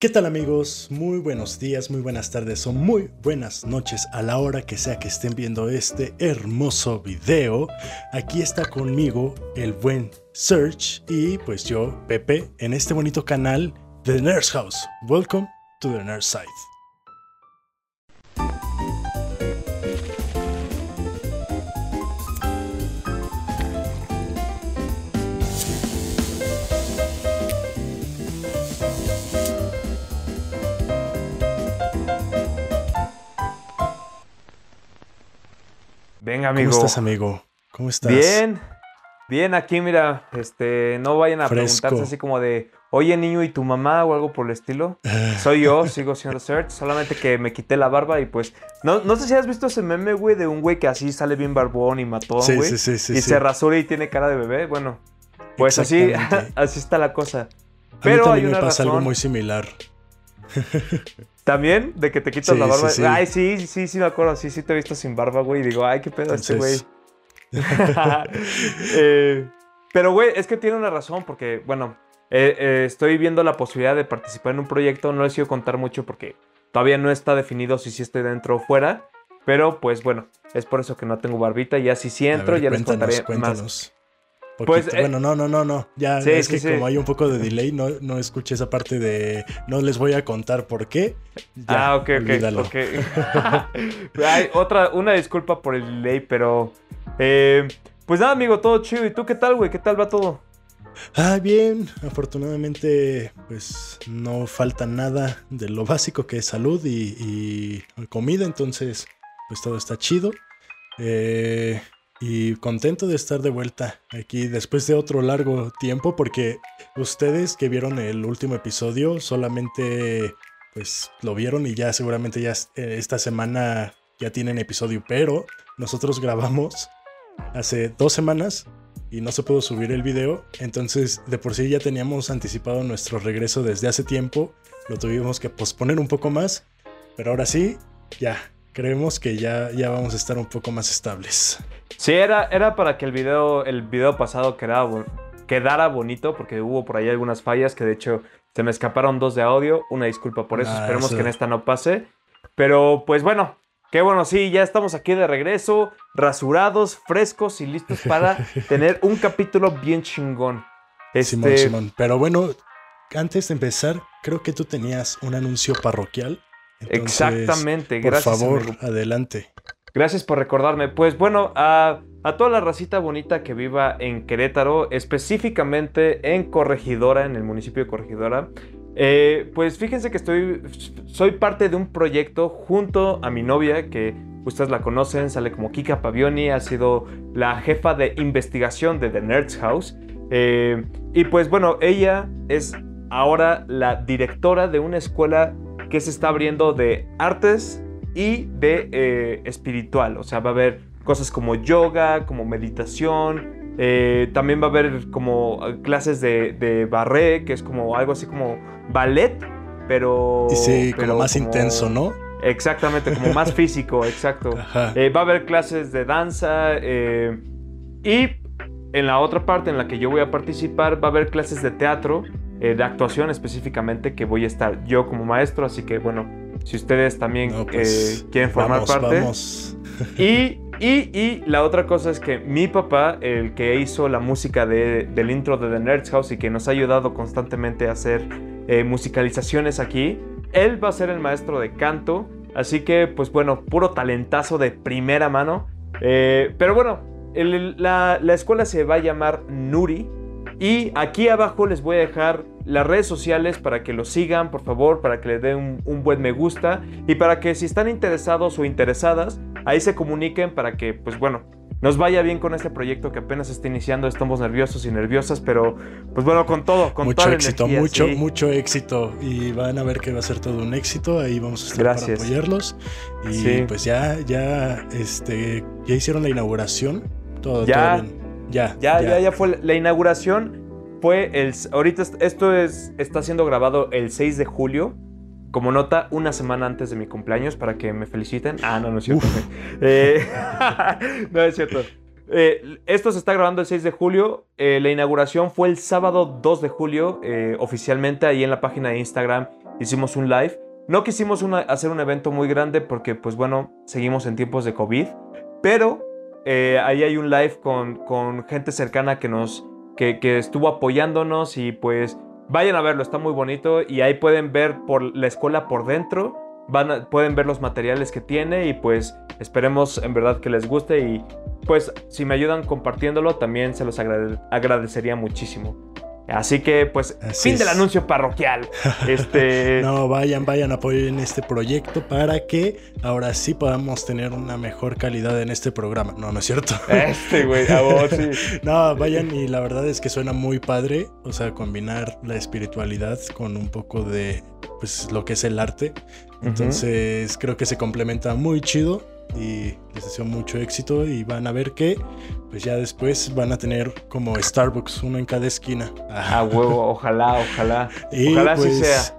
¿Qué tal amigos? Muy buenos días, muy buenas tardes o muy buenas noches a la hora que sea que estén viendo este hermoso video. Aquí está conmigo el buen Search y pues yo, Pepe, en este bonito canal de Nurse House. Welcome to the Nurse Side. Venga, amigo. ¿Cómo estás, amigo? ¿Cómo estás? Bien, bien, aquí mira, este, no vayan a preguntarse así como de, oye niño, ¿y tu mamá o algo por el estilo? Soy yo, sigo siendo Search, solamente que me quité la barba y pues, no, no sé si has visto ese meme, güey, de un güey que así sale bien barbón y matón, güey. Sí, sí, sí, y se rasura y tiene cara de bebé, bueno, pues así, así está la cosa. Pero a mí hay una me pasa razón. algo muy similar. ¿También? ¿De que te quitas Sí, la barba? sí, sí. Ay, sí, sí, sí me acuerdo. Sí, sí te he visto sin barba, güey. Y digo, ay, qué pedo este güey. Eh, pero, güey, es que tiene una razón porque, bueno, eh, eh, estoy viendo la posibilidad de participar en un proyecto. No les quiero contar mucho porque todavía no está definido si sí estoy dentro o fuera. Pero, pues, bueno, es por eso que no tengo barbita. Ya si sí entro, ver, ya les cuéntanos, contaré más. Cuéntanos. Pues, Poquito. eh, bueno, no, no, no, no. Ya Sí, es sí, que sí. como hay un poco de delay, no, no escuché esa parte de no les voy a contar por qué. Ya, ah, ok, ok. olvídalo. ok. Otra, una disculpa por el delay, pero. eh, pues nada, amigo, todo chido. ¿Y tú qué tal, güey? ¿Qué tal va todo? Ah, bien. Afortunadamente, pues no falta nada de lo básico que es salud y, y comida. Entonces, pues todo está chido. Eh, y contento de estar de vuelta aquí después de otro largo tiempo porque ustedes que vieron el último episodio solamente pues lo vieron y ya seguramente ya eh, esta semana ya tienen episodio, pero nosotros grabamos hace dos semanas y no se pudo subir el video, entonces de por sí ya teníamos anticipado nuestro regreso desde hace tiempo, lo tuvimos que posponer un poco más, pero ahora sí, ya, creemos que ya, ya vamos a estar un poco más estables. Sí, era, era para que el video, el video pasado quedara, bo- quedara bonito, porque hubo por ahí algunas fallas que de hecho se me escaparon dos de audio. Una disculpa por eso, Ah, esperemos eso. que en esta no pase. Pero pues bueno, qué bueno, sí, ya estamos aquí de regreso, rasurados, frescos y listos para tener un capítulo bien chingón. Simón, Este, Simón. Pero bueno, antes de empezar, creo que tú tenías un anuncio parroquial. Entonces, Exactamente, Por gracias. favor, amigo. adelante. Gracias por recordarme. Pues bueno, a, a toda la racita bonita que viva en Querétaro, específicamente en Corregidora, en el municipio de Corregidora, eh, pues fíjense que estoy, soy parte de un proyecto junto a mi novia, que ustedes la conocen, sale como Kika Pavioni, ha sido la jefa de investigación de The Nerds House. Eh, y pues bueno, ella es ahora la directora de una escuela que se está abriendo de artes y de eh, espiritual. O sea, va a haber cosas como yoga, como meditación. eh, también va a haber como eh, clases de, de barré, que es como algo así como ballet, pero... Sí, pero como más intenso, ¿no? Exactamente, como más físico, exacto. Eh, va a haber clases de danza y en la otra parte en la que yo voy a participar va a haber clases de teatro, eh, de actuación específicamente, que voy a estar yo como maestro, así que bueno, si ustedes también No, pues, eh, quieren formar vamos, parte. Vamos. Y, y, y la otra cosa es que mi papá, el que hizo la música de- del intro de The Nerds House y que nos ha ayudado constantemente a hacer eh, musicalizaciones aquí, él va a ser el maestro de canto. Así que, pues bueno, puro talentazo de primera mano. Eh, pero bueno, el- la, la escuela se va a llamar Nuri. Y aquí abajo les voy a dejar las redes sociales para que lo sigan, por favor, para que le den un, un buen me gusta y para que si están interesados o interesadas, ahí se comuniquen para que, pues bueno, nos vaya bien con este proyecto que apenas está iniciando. Estamos nerviosos y nerviosas, pero pues bueno, con todo, con mucho toda la éxito, energía, mucho, sí. mucho éxito. Y van a ver que va a ser todo un éxito. Ahí vamos a estar Gracias. para apoyarlos. Y Sí. pues ya, ya, este, ya hicieron la inauguración. Todo, Ya. todo bien. Ya, Ya, ya, ya fue la- inauguración. Fue el. Ahorita est- esto es, está siendo grabado el 6 de julio. Como nota, una semana antes de mi cumpleaños para que me feliciten. Ah, no, no es cierto. Eh, no es cierto. eh, esto se está grabando el 6 de julio. Eh, la inauguración fue el sábado 2 de julio, eh, oficialmente ahí en la página de Instagram hicimos un live. No quisimos hacer un evento muy grande porque, pues bueno, seguimos en tiempos de COVID, pero ahí hay un live con, con gente cercana que nos, que, que estuvo apoyándonos y pues vayan a verlo, está muy bonito y ahí pueden ver por la escuela por dentro pueden ver los materiales que tiene y pues esperemos en verdad que les guste y pues si me ayudan compartiéndolo también se los agradecería muchísimo. Así que, pues, fin del anuncio parroquial. Este... no, vayan, vayan, apoyen este proyecto para que ahora sí podamos tener una mejor calidad en este programa. No, no es cierto. Este, güey, a vos sí. no, vayan y la verdad es que suena muy padre. O sea, combinar la espiritualidad con un poco de, pues, lo que es el arte. Entonces, creo que se complementa muy chido y les deseo mucho éxito y van a ver que pues ya después van a tener como Starbucks uno en cada esquina. Ah, huevo, ojalá, ojalá. ojalá así pues, sea.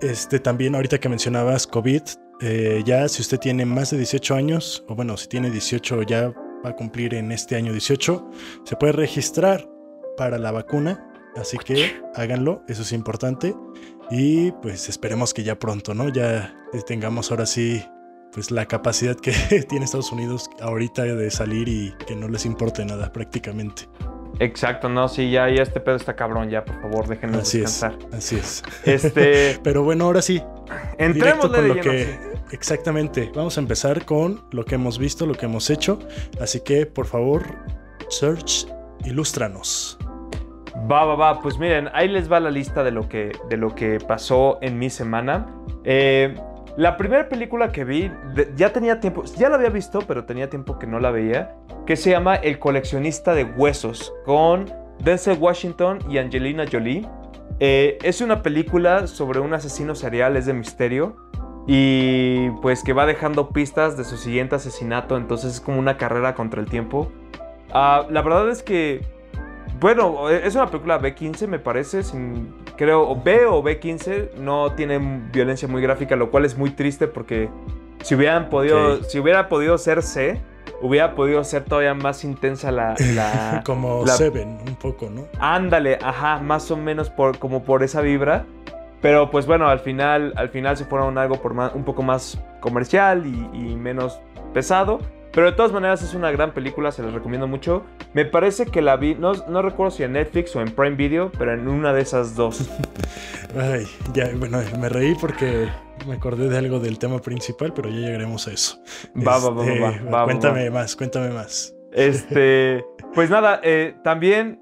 Este también ahorita que mencionabas COVID, eh, ya si usted tiene más de 18 años, o bueno, si tiene 18 ya va a cumplir en este año 18, se puede registrar para la vacuna, así que háganlo, eso es importante. Y pues esperemos que ya pronto, ¿no? Ya tengamos ahora sí pues la capacidad que tiene Estados Unidos ahorita de salir y que no les importe nada prácticamente. Exacto, no, sí, ya, ya este pedo está cabrón, ya, por favor, déjenos así descansar. Es, así es. Este... Pero bueno, ahora sí. Entremos con lo que... Exactamente, vamos a empezar con lo que hemos visto, lo que hemos hecho. Así que, por favor, Search, ilústranos. Va, va, va. Pues miren, ahí les va la lista de lo que, de lo que pasó en mi semana. Eh, la primera película que vi, ya tenía tiempo, ya la había visto, pero tenía tiempo que no la veía, que se llama El coleccionista de huesos, con Denzel Washington y Angelina Jolie. Eh, es una película sobre un asesino serial, es de misterio, y pues que va dejando pistas de su siguiente asesinato, entonces es como una carrera contra el tiempo. Ah, la verdad es que bueno, es una película B15, me parece. Sin, creo, B o B15. No tiene violencia muy gráfica, lo cual es muy triste porque si hubieran podido, si hubiera podido ser C, hubiera podido ser todavía más intensa la. como Seven, un poco, ¿no? Ándale, ajá, más o menos por, como por esa vibra. Pero pues bueno, al final, al final se fueron algo por un poco más comercial y menos pesado. Pero de todas maneras es una gran película, se les recomiendo mucho. Me parece que la vi, no, no recuerdo si en Netflix o en Prime Video, pero en una de esas dos. Ay, ya, bueno, me reí porque me acordé de algo del tema principal, pero ya llegaremos a eso. Va, va, va, va, este, va, Cuéntame más, cuéntame más. Este, pues nada, eh, también,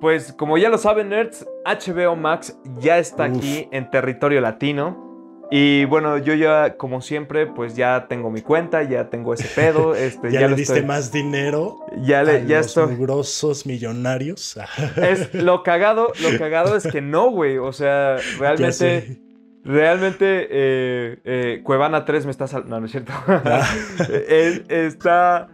pues como ya lo saben, nerds, HBO Max ya está aquí en territorio latino. Y bueno, yo ya, como siempre, pues ya tengo mi cuenta, ya tengo ese pedo. Este, ya, le diste más dinero ya le, a ya los grosos millonarios. es, lo cagado, lo cagado es que no, güey. O sea, realmente. Realmente, eh, eh, Cuevana 3 me está saltando. No, no es cierto. Ah. está.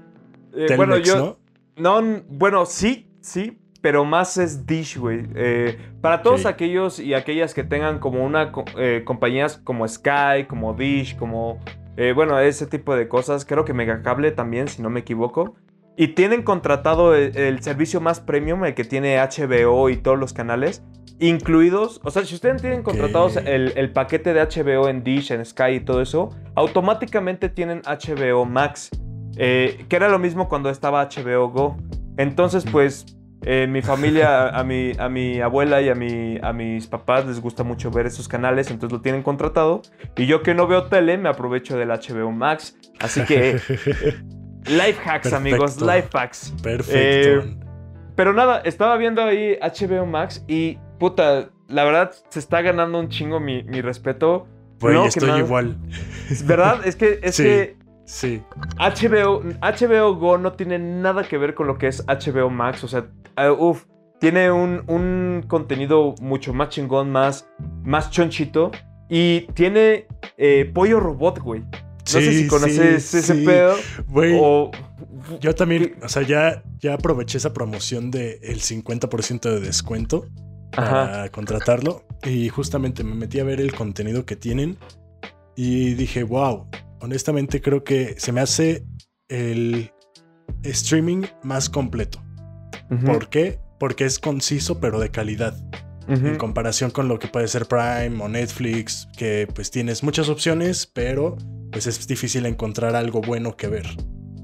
Eh, bueno, yo. ¿no? no, bueno, sí, sí, pero más es Dish, güey. Eh, para todos aquellos y aquellas que tengan como una eh, compañías como Sky, como Dish, como eh, bueno, ese tipo de cosas, creo que Megacable también, si no me equivoco. Y tienen contratado el, servicio más premium, el que tiene HBO y todos los canales, incluidos. O sea, si ustedes tienen contratados el, el, paquete de HBO en Dish, en Sky y todo eso, automáticamente tienen HBO Max. que era lo mismo cuando estaba HBO Go. Entonces, pues en mi familia, a mi, a mi abuela y a, mi, a mis papás les gusta mucho ver esos canales, entonces lo tienen contratado. Y yo que no veo tele, me aprovecho del HBO Max. Así que, life hacks, amigos, life hacks. Perfecto. Eh, pero nada, estaba viendo ahí HBO Max y, puta, la verdad se está ganando un chingo mi, respeto. Bueno, estoy igual. ¿Verdad? Es que, es que Sí. HBO, HBO Go no tiene nada que ver con lo que es HBO Max. O sea, uh, uff, tiene un, contenido mucho más chingón, más, más chonchito. Y tiene eh, Pollo Robot, güey. No sé si conoces ese pedo. Güey. Yo también, o sea, ya, ya aproveché esa promoción del el 50% de descuento para contratarlo. Y justamente me metí a ver el contenido que tienen. Y dije, wow, honestamente creo que se me hace el streaming más completo. ¿Por qué? Porque es conciso pero de calidad. En comparación con lo que puede ser Prime o Netflix, que pues tienes muchas opciones, pero pues es difícil encontrar algo bueno que ver.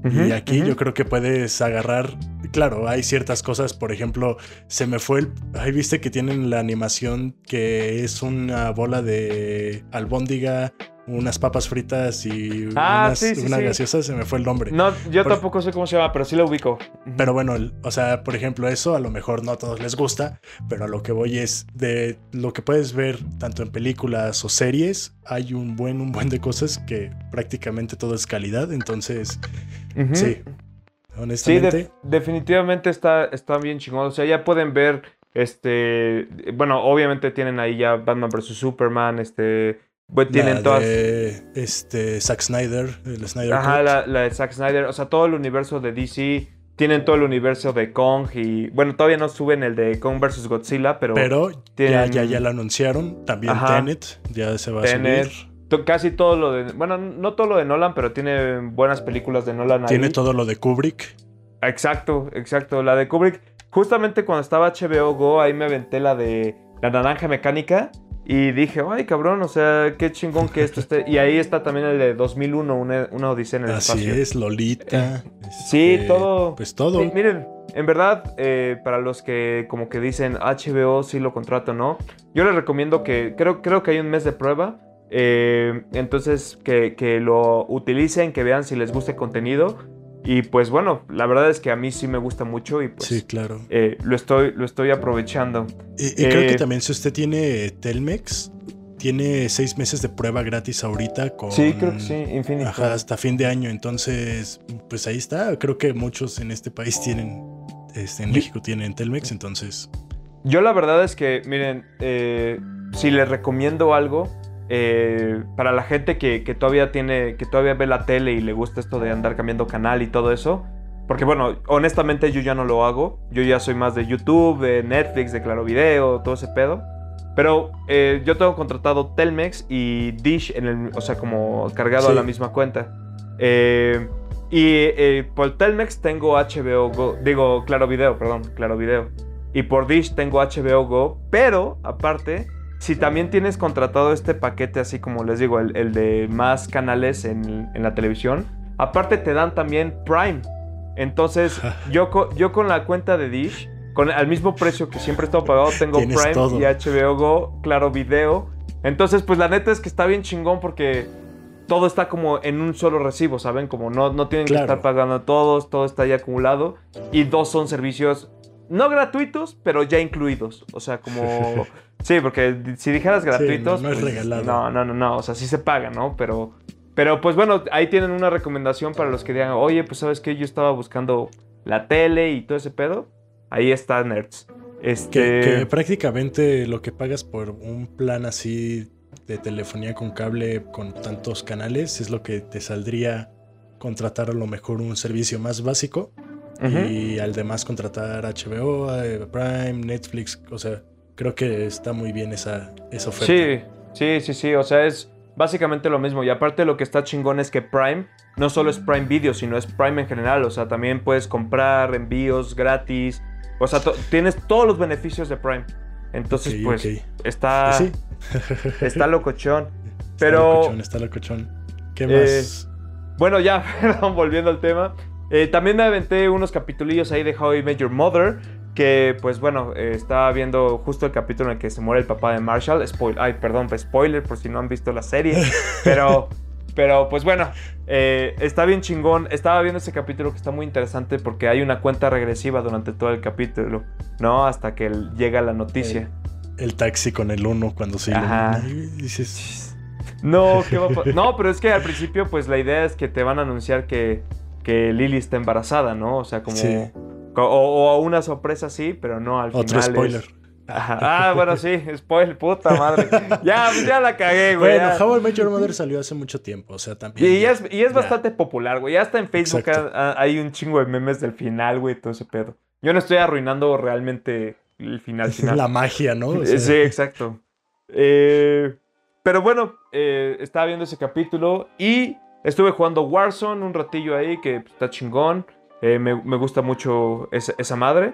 y aquí yo creo que puedes agarrar, claro, hay ciertas cosas, por ejemplo, se me fue el, ahí viste que tienen la animación que es una bola de albóndiga unas papas fritas y ah, una gaseosa, se me fue el nombre. No, yo tampoco sé cómo se llama, pero sí lo ubico. Pero bueno, o sea, por ejemplo, eso a lo mejor no a todos les gusta, pero a lo que voy es de lo que puedes ver tanto en películas o series, hay un buen, un buen de cosas que prácticamente todo es calidad, entonces, sí, honestamente. Sí, definitivamente está, está bien chingón, o sea, ya pueden ver, este, bueno, obviamente tienen ahí ya Batman vs. Superman, este pues tienen todas. este, Zack Snyder, el Snyder Ajá, la, de Zack Snyder. O sea, todo el universo de DC. Tienen todo el universo de Kong y. Bueno, todavía no suben el de Kong vs. Godzilla, pero. Pero ya, ya, ya lo anunciaron. También Tenet ya se va a subir. Casi todo lo de. Bueno, no todo lo de Nolan, pero tiene buenas películas de Nolan. Tiene todo lo de Kubrick. Exacto, exacto. La de Kubrick. Justamente cuando estaba HBO Go, ahí me aventé la de La Naranja Mecánica. Y dije, ay, cabrón, o sea, qué chingón que esto esté. Y ahí está también el de 2001, una, una odisea en el espacio. Así es, Lolita. sí, este, todo. Pues todo. miren, en verdad, eh, para los que como que dicen HBO sí lo contrato, ¿no? Yo les recomiendo que, creo, creo que hay un mes de prueba. Eh, entonces, que, que, lo utilicen, que vean si les gusta el contenido. Y pues bueno, la verdad es que a mí sí me gusta mucho y pues sí, claro. Eh, lo, estoy, lo estoy aprovechando. Y, creo que eh, también si usted tiene Telmex, tiene seis meses de prueba gratis ahorita con... Sí, creo que sí, infinito. Ajá, hasta fin de año. Entonces, pues ahí está. Creo que muchos en este país tienen, este, en México tienen Telmex, entonces... Yo la verdad es que, miren, eh, si les recomiendo algo, eh, para la gente que, todavía tiene, que todavía ve la tele y le gusta esto de andar cambiando canal y todo eso. Porque bueno, honestamente yo ya no lo hago. Yo ya soy más de YouTube, de Netflix, de Claro Video, todo ese pedo. Pero eh, yo tengo contratado Telmex y Dish, en el, o sea, como cargado a la misma cuenta. Eh, y por Telmex tengo HBO Go, digo Claro Video, perdón, Claro Video. Y por Dish tengo HBO Go, pero aparte si también tienes contratado este paquete, así como les digo, el, de más canales en, la televisión, aparte te dan también Prime. Entonces, yo, yo con la cuenta de Dish, con al mismo precio que siempre he estado pagado, tengo Prime y HBO Go, claro, video. Entonces, pues la neta es que está bien chingón porque todo está como en un solo recibo, ¿saben? Como no, no tienen que estar pagando todos, todo está ya acumulado. Y dos son servicios no gratuitos, pero ya incluidos. O sea, como Sí, porque si dijeras gratuitos. no, es pues, regalado. No, no, no, no. O sea, sí se paga, ¿no? Pero. Pero pues bueno, ahí tienen una recomendación para los que digan, oye, pues sabes que yo estaba buscando la tele y todo ese pedo. Ahí está Nerds. Este... Que, prácticamente lo que pagas por un plan así de telefonía con cable con tantos canales es lo que te saldría contratar a lo mejor un servicio más básico y al demás contratar HBO, eh, Prime, Netflix, o sea, creo que está muy bien esa, esa oferta. Sí, sí, sí, sí. O sea, es básicamente lo mismo. Y aparte lo que está chingón es que Prime no solo es Prime Video, sino es Prime en general. O sea, también puedes comprar envíos gratis. O sea, tienes todos los beneficios de Prime. Entonces, pues, está. Pues está locochón. Pero. Está locochón, está locochón. ¿Qué más? Eh, bueno, ya, volviendo al tema. Eh, también me aventé unos capitulillos ahí de How I Met Your Mother que pues bueno, eh, estaba viendo justo el capítulo en el que se muere el papá de Marshall. Spoiler, ay, perdón, pues, spoiler por si no han visto la serie. Pero, pero pues bueno, eh, está bien chingón. Estaba viendo ese capítulo que está muy interesante porque hay una cuenta regresiva durante todo el capítulo, ¿no? Hasta que llega la noticia. El, taxi con el uno cuando se Ajá. dices... No, ¿qué va a No, pero es que al principio pues la idea es que te van a anunciar que, que Lily está embarazada, ¿no? O sea, como... O, una sorpresa sí, pero no al final. Otro spoiler. Ah, bueno, sí, spoiler, puta madre. Ya, ya la cagué, güey. Bueno, How I Met Your Mother salió hace mucho tiempo, o sea, también. Y, es, y es bastante popular, güey. Ya está en Facebook hay un chingo de memes del final, güey, todo ese pedo. Yo no estoy arruinando realmente el final final. La magia, ¿no? Sí, exacto. Eh, pero bueno, eh, estaba viendo ese capítulo y estuve jugando Warzone un ratillo ahí, que está chingón. Eh, me, me gusta mucho esa, esa madre.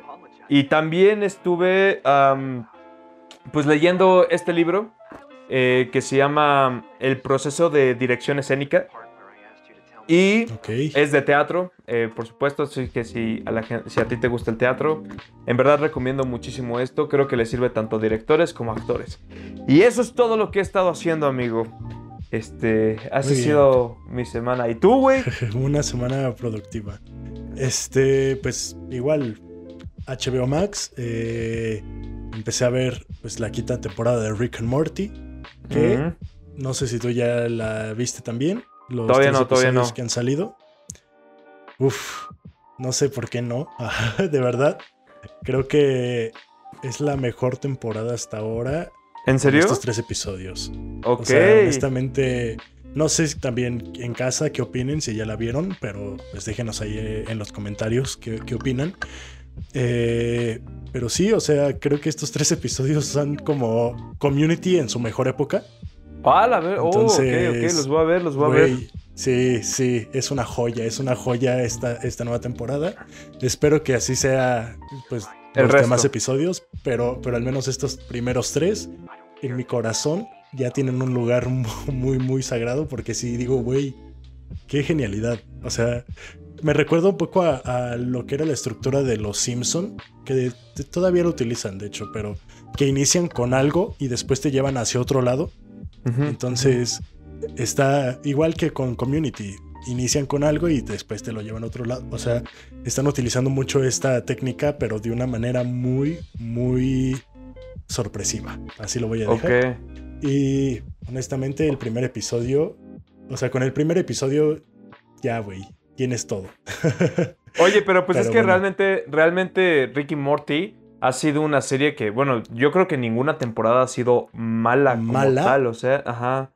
Y también estuve am, pues leyendo este libro eh, que se llama El proceso de dirección escénica. Y Ok. es de teatro, eh, por supuesto, así que si a, la si a ti te gusta el teatro, en verdad recomiendo muchísimo esto, creo que le sirve tanto a directores como a actores. Y eso es todo lo que he estado haciendo, amigo. Este, ha Muy bien. sido mi semana. ¿Y tú, güey? Una semana productiva. Este, pues igual, HBO Max. eh, empecé a ver pues la quinta temporada de Rick and Morty. Que no sé si tú ya la viste también. Los Todavía no, todavía episodios no. que han salido. Uf, no sé por qué no. de verdad. Creo que es la mejor temporada hasta ahora. ¿En serio? Estos tres episodios. Ok. O sea, honestamente, no sé si también en casa qué opinen, si ya la vieron, pero pues déjenos ahí eh, en los comentarios qué, qué opinan. Eh, pero sí, o sea, creo que estos tres episodios son como community en su mejor época. Ah, la ver- oh, ok, ok, Entonces, los voy a ver, los voy a ver. Sí, sí, es una joya, es una joya esta, esta nueva temporada. Espero que así sea, pues, El los resto. demás episodios, pero, pero al menos estos primeros tres, en mi corazón, ya tienen un lugar mu- muy, muy sagrado, porque sí digo, güey, qué genialidad. O sea, me recuerda un poco a, a lo que era la estructura de los Simpson, que de- de- todavía lo utilizan, de hecho, pero que inician con algo y después te llevan hacia otro lado. Entonces, está igual que con Community. Inician con algo y después te lo llevan a otro lado. O sea, están utilizando mucho esta técnica, pero de una manera muy, muy sorpresiva. Así lo voy a dejar. Y honestamente, el primer episodio, o sea, con el primer episodio, ya, güey, tienes todo. Oye, pero pues es que bueno. realmente, realmente Ricky Morty ha sido una serie que, bueno, yo creo que ninguna temporada ha sido mala como ¿Mala? tal, o sea, ajá.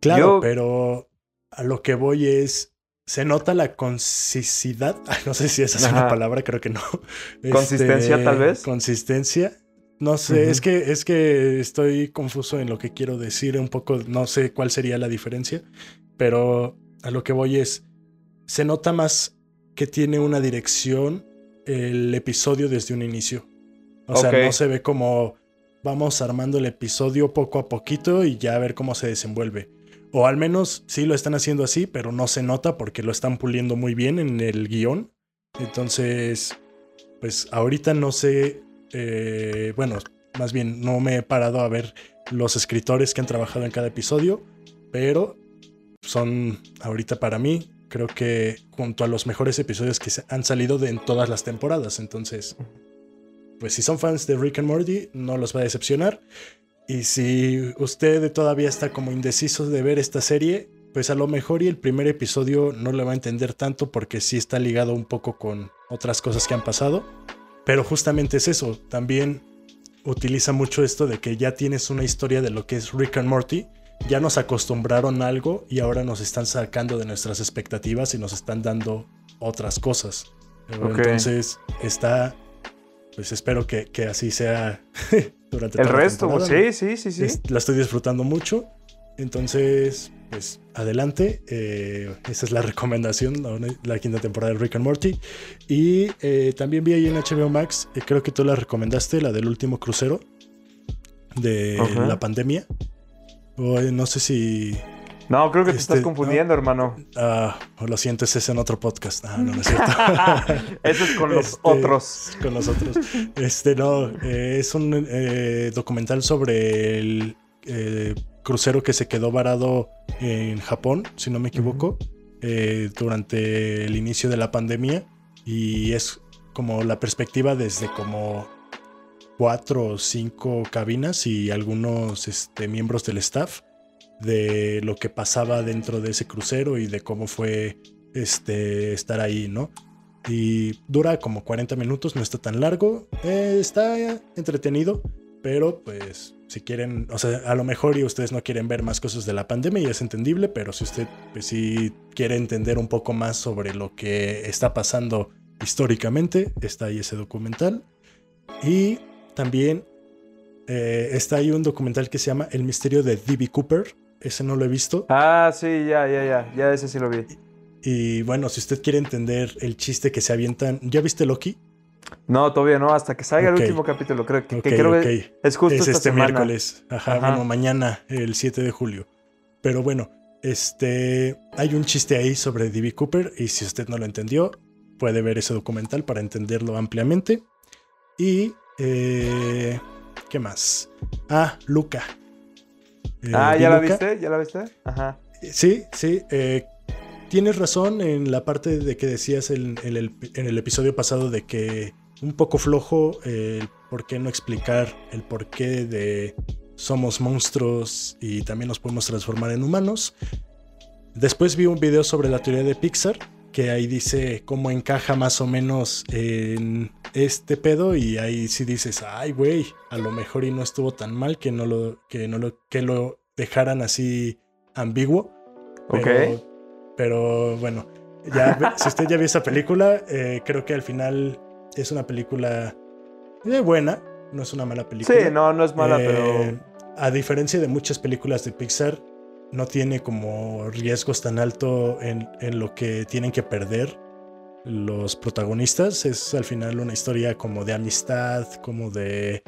Claro, Yo- pero a lo que voy es. Se nota la consisidad. Ay, no sé si esa es una palabra, creo que no. ¿Consistencia, tal vez? Consistencia. No sé, es que es que estoy confuso en lo que quiero decir. Un poco, no sé cuál sería la diferencia. Pero a lo que voy es. Se nota más que tiene una dirección el episodio desde un inicio. O sea, no se ve como vamos armando el episodio poco a poquito y ya a ver cómo se desenvuelve. O al menos sí lo están haciendo así, pero no se nota porque lo están puliendo muy bien en el guion. Entonces, pues ahorita no sé, eh, bueno, más bien no me he parado a ver los escritores que han trabajado en cada episodio, pero son ahorita para mí, creo que junto a los mejores episodios que han salido de en todas las temporadas. Entonces, pues si son fans de Rick and Morty, no los va a decepcionar. Y si usted todavía está como indeciso de ver esta serie, pues a lo mejor y el primer episodio no le va a entender tanto porque sí está ligado un poco con otras cosas que han pasado. Pero justamente es eso, también utiliza mucho esto de que ya tienes una historia de lo que es Rick and Morty. Ya nos acostumbraron a algo y ahora nos están sacando de nuestras expectativas y nos están dando otras cosas. Entonces está, pues espero que, que así sea durante El toda la resto, temporada, sí, sí, sí, sí. Es- la estoy disfrutando mucho. Entonces, pues adelante. Eh, esa es la recomendación, la, la quinta temporada de Rick and Morty. Y eh, también vi ahí en HBO Max, eh, creo que tú la recomendaste, la del último crucero de la pandemia. O, no sé si... No, creo que te Este, estás confundiendo, hermano. ah, lo siento, ese es en otro podcast. Ah, no, no es cierto. Eso es con los Este, otros. Con los otros. Este, no, es un documental sobre el eh, crucero que se quedó varado en Japón, si no me equivoco, eh, durante el inicio de la pandemia. Y es como la perspectiva desde como cuatro o cinco cabinas y algunos este, miembros del staff de lo que pasaba dentro de ese crucero y de cómo fue este, estar ahí, ¿no? Y dura como 40 minutos, no está tan largo. eh, está entretenido, pero pues si quieren, o sea, a lo mejor y ustedes no quieren ver más cosas de la pandemia y es entendible, pero si usted pues, sí quiere entender un poco más sobre lo que está pasando históricamente, está ahí ese documental. Y también eh, está ahí un documental que se llama El misterio de D.B. Cooper. Ese no lo he visto. Ah, sí, ya, ya, ya. Ya ese sí lo vi. Y bueno, si usted quiere entender el chiste que se avientan, ¿ya viste Loki? No, todavía no, hasta que salga el último capítulo. Creo que, creo que es justo es esta este semana. miércoles. Ajá, Ajá. bueno, mañana, el 7 de julio. Pero bueno, este, hay un chiste ahí sobre D.B. Cooper y si usted no lo entendió, puede ver ese documental para entenderlo ampliamente. Y, eh, ¿qué más? Ah, Luca. Eh, Ah, ¿ya la viste? ¿Ya la viste? Ajá. Sí, sí. eh, tienes razón en la parte de que decías en, el, episodio pasado de que un poco flojo eh, el por qué no explicar el porqué de somos monstruos y también nos podemos transformar en humanos. Después vi un video sobre la teoría de Pixar que ahí dice cómo encaja más o menos en este pedo y ahí sí dices, ay güey, a lo mejor y no estuvo tan mal que no lo que no lo que lo dejaran así ambiguo. Pero bueno, ya, si usted ya vio esa película, eh, creo que al final es una película eh, buena, no es una mala película. Sí, no, no es mala, Eh, pero. A diferencia de muchas películas de Pixar, no tiene como riesgos tan alto en, en lo que tienen que perder los protagonistas. Es al final una historia como de amistad, como de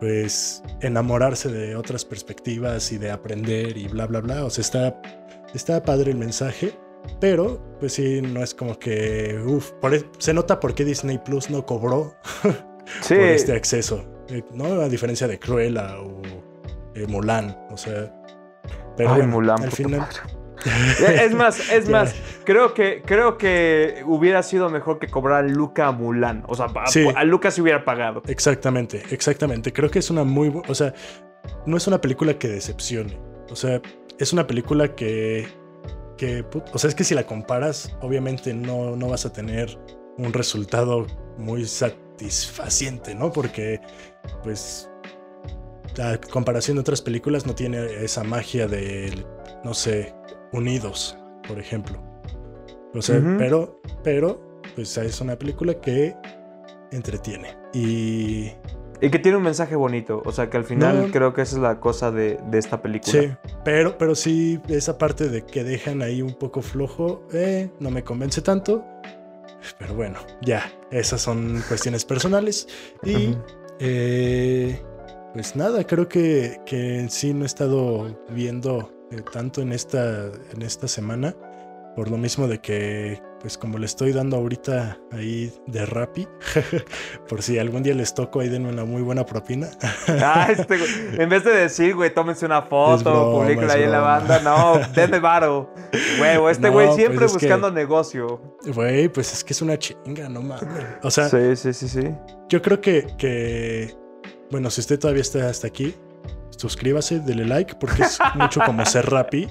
pues enamorarse de otras perspectivas y de aprender y bla bla bla. O sea, está, está padre el mensaje. Pero, pues sí, no es como que. Uf, por e- se nota por qué Disney Plus no cobró Sí. por este acceso. eh, ¿no? A diferencia de Cruella o eh, Mulan. O sea. Pero Ay, bueno, Mulan, al final. Es más, es más, creo que, creo que hubiera sido mejor que cobrar Luca a Mulan. O sea, a, Sí. a Luca se hubiera pagado. Exactamente, exactamente. Creo que es una muy. O sea, no es una película que decepcione. O sea, es una película que. Que o sea, es que si la comparas, obviamente no, no vas a tener un resultado muy satisfaciente, ¿no? Porque, pues. A comparación de otras películas, no tiene esa magia de. No sé, Unidos, por ejemplo. O sea, pero. Pero. Pues es una película que entretiene. Y Y que tiene un mensaje bonito. O sea, que al final No. creo que esa es la cosa de, de esta película. sí, pero, pero sí, esa parte de que dejan ahí un poco flojo, eh, no me convence tanto. Pero bueno, ya, esas son cuestiones personales. Y eh, pues nada, creo que, que en sí no he estado viendo eh, tanto en esta, en esta semana. Por lo mismo de que, pues como le estoy dando ahorita ahí de Rappi, por si algún día les toco, ahí denme una muy buena propina. Ah, este, güey, en vez de decir, güey, tómense una foto, publiquenla ahí en la banda, no, denme varo. Este No, güey pues siempre es que- buscando negocio. Güey, pues es que es una chinga, no mames. O sea, sí, sí, sí, sí. yo creo que, que, bueno, si usted todavía está hasta aquí, suscríbase, dele like, porque es mucho como ser Rappi.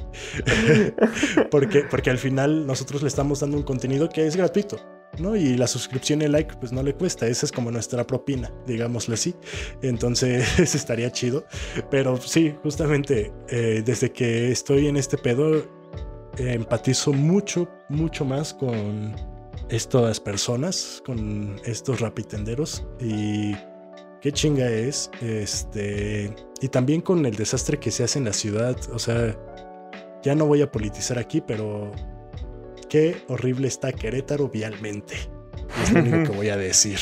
porque, porque al final nosotros le estamos dando un contenido que es gratuito, ¿no? Y la suscripción y el like, pues no le cuesta. Esa es como nuestra propina, digámoslo así. Entonces, estaría chido. Pero sí, justamente eh, desde que estoy en este pedo, eh, empatizo mucho, mucho más con estas personas, con estos rapitenderos y qué chinga es, este, y también con el desastre que se hace en la ciudad, o sea, ya no voy a politizar aquí, pero qué horrible está Querétaro vialmente. Es lo único que voy a decir.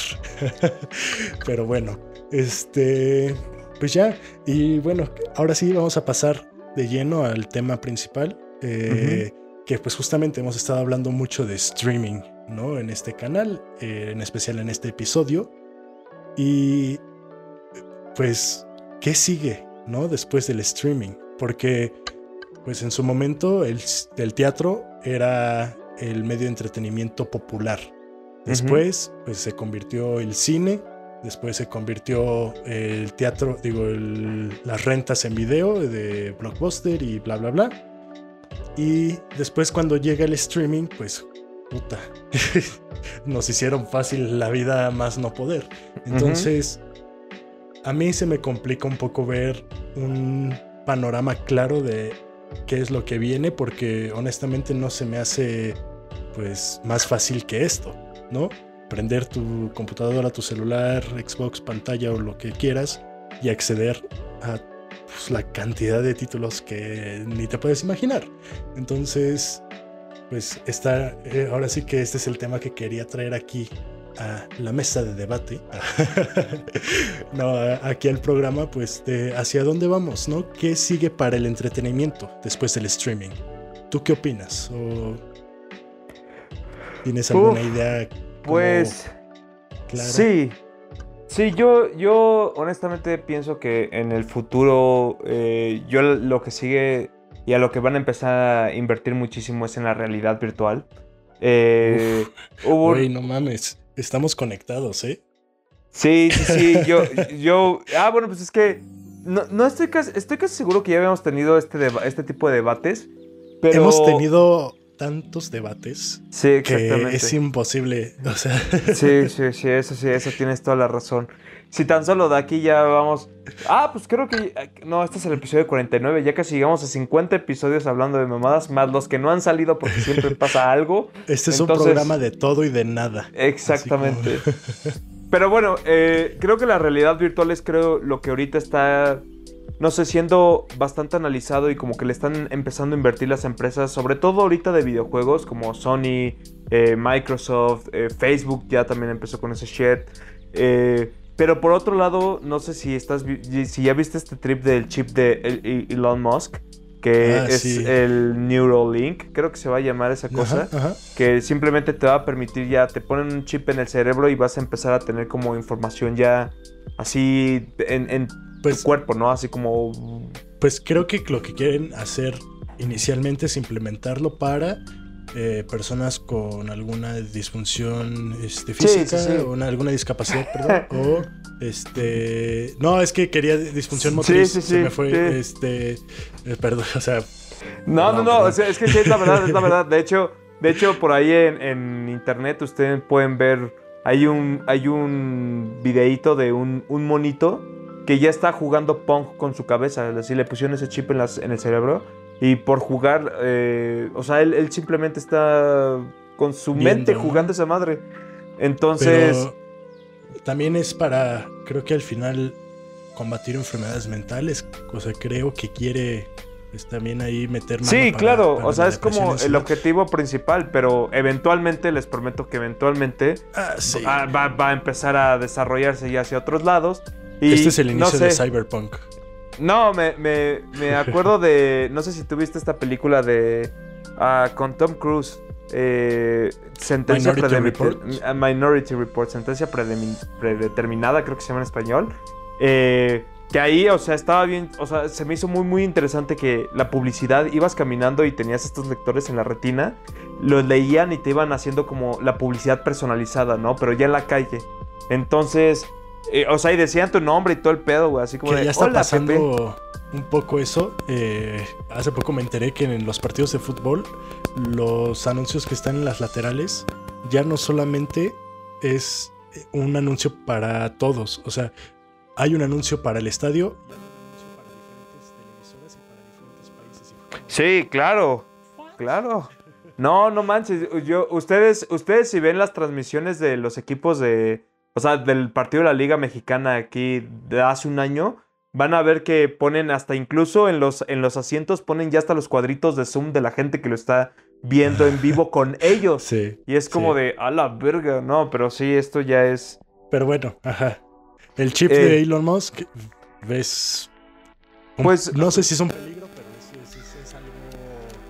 pero bueno, este, pues ya, y bueno, ahora sí vamos a pasar de lleno al tema principal. eh, que pues justamente hemos estado hablando mucho de streaming, ¿no? En este canal, eh, en especial en este episodio. Y pues, ¿qué sigue, ¿no? Después del streaming. Porque pues en su momento el, el teatro era el medio de entretenimiento popular. Después pues se convirtió el cine, después se convirtió el teatro, digo, el- las rentas en video de Blockbuster y bla, bla, bla. Y después cuando llega el streaming, pues puta, nos hicieron fácil la vida más no poder. Entonces, a mí se me complica un poco ver un panorama claro de qué es lo que viene, porque honestamente no se me hace pues más fácil que esto, ¿no? Prender tu computadora, tu celular, Xbox, pantalla o lo que quieras y acceder a pues, la cantidad de títulos que ni te puedes imaginar. Entonces, pues está, eh, ahora sí que este es el tema que quería traer aquí a la mesa de debate, no, aquí al programa, pues de hacia dónde vamos, ¿no? ¿Qué sigue para el entretenimiento después del streaming? ¿Tú qué opinas? ¿O tienes alguna idea? Pues sí, sí, yo, yo honestamente pienso que en el futuro eh, yo lo que sigue y a lo que van a empezar a invertir muchísimo es en la realidad virtual. Eh, no mames, estamos conectados, ¿eh? Sí, sí, sí, yo, yo, ah, bueno, pues es que no, estoy, casi, estoy casi seguro que ya habíamos tenido este, este tipo de debates, pero... Hemos tenido tantos debates sí, exactamente. que es imposible, o sea... Sí, sí, sí, eso sí, eso tienes toda la razón. Si tan solo de aquí ya vamos. Ah, pues creo que. No, este es el episodio 49. Ya casi llegamos a 50 episodios hablando de mamadas, más los que no han salido porque siempre pasa algo. Este es un programa de todo y de nada. Exactamente. Pero bueno, eh, creo que la realidad virtual es, creo, lo que ahorita está. No sé, siendo bastante analizado y como que le están empezando a invertir las empresas, sobre todo ahorita de videojuegos como Sony, eh, Microsoft, eh, Facebook ya también empezó con ese shit. Eh, pero por otro lado, no sé si estás si ya viste este trip del chip de Elon Musk, que ah, es el Neuralink, creo que se va a llamar esa cosa, que simplemente te va a permitir ya, te ponen un chip en el cerebro y vas a empezar a tener como información ya así en, pues, tu cuerpo, ¿no? Así como... Pues creo que lo que quieren hacer inicialmente es implementarlo para eh, personas con alguna disfunción este, física o alguna discapacidad, perdón, o este, no, es que quería disfunción motriz, se me fue, este, eh, perdón, o sea, no, no, no, es que sí es la verdad, es la verdad, de hecho, de hecho por ahí en, internet ustedes pueden ver, hay un, hay un videíto de un, un monito que ya está jugando Pong con su cabeza, así le pusieron ese chip en, las, en el cerebro y por jugar, eh, o sea, él, simplemente está con su mente jugando esa madre. Entonces... también es para, creo que al final, combatir enfermedades mentales. O sea, creo que quiere pues, también ahí meter mano Sí, claro, o sea, es como el objetivo principal, pero eventualmente, les prometo que eventualmente ah, va, a empezar a desarrollarse ya hacia otros lados. Y, este es el inicio de Cyberpunk. No, me, me, me acuerdo de. No sé si tuviste esta película de. Uh, con Tom Cruise. Eh, sentencia Minority Report. Minority Report. Sentencia predeterminada, creo que se llama en español. Eh, que ahí, o sea, estaba bien. O sea, se me hizo muy, muy interesante que la publicidad. Ibas caminando y tenías estos lectores en la retina. Los leían y te iban haciendo como la publicidad personalizada, ¿no? Pero ya en la calle. Entonces eh, o sea, y decían tu nombre y todo el pedo, güey. Así como que ya está pasando un poco eso. Eh, hace poco me enteré que en los partidos de fútbol, los anuncios que están en las laterales ya no solamente es un anuncio para todos. O sea, hay un anuncio para el estadio. Sí, claro. Claro. No, no manches. Yo, ustedes, ustedes si ven las transmisiones de los equipos de, o sea, del partido de la Liga Mexicana aquí de hace un año, van a ver que ponen hasta incluso en los, en los asientos ponen ya hasta los cuadritos de Zoom de la gente que lo está viendo en vivo con ellos. Sí. Y es como de, a la verga, no, pero sí, esto ya es... Pero bueno, ajá. El chip de eh, Elon Musk, ves... pues... No sé si es un peligro, pero es, algo...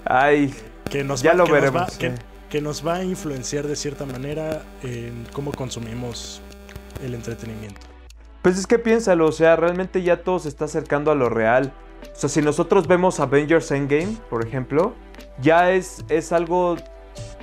Ay, que nos ya lo veremos. que nos va a influenciar de cierta manera en cómo consumimos el entretenimiento. Pues es que piénsalo, o sea, realmente ya todo se está acercando a lo real. O sea, si nosotros vemos Avengers Endgame, por ejemplo, ya es, es algo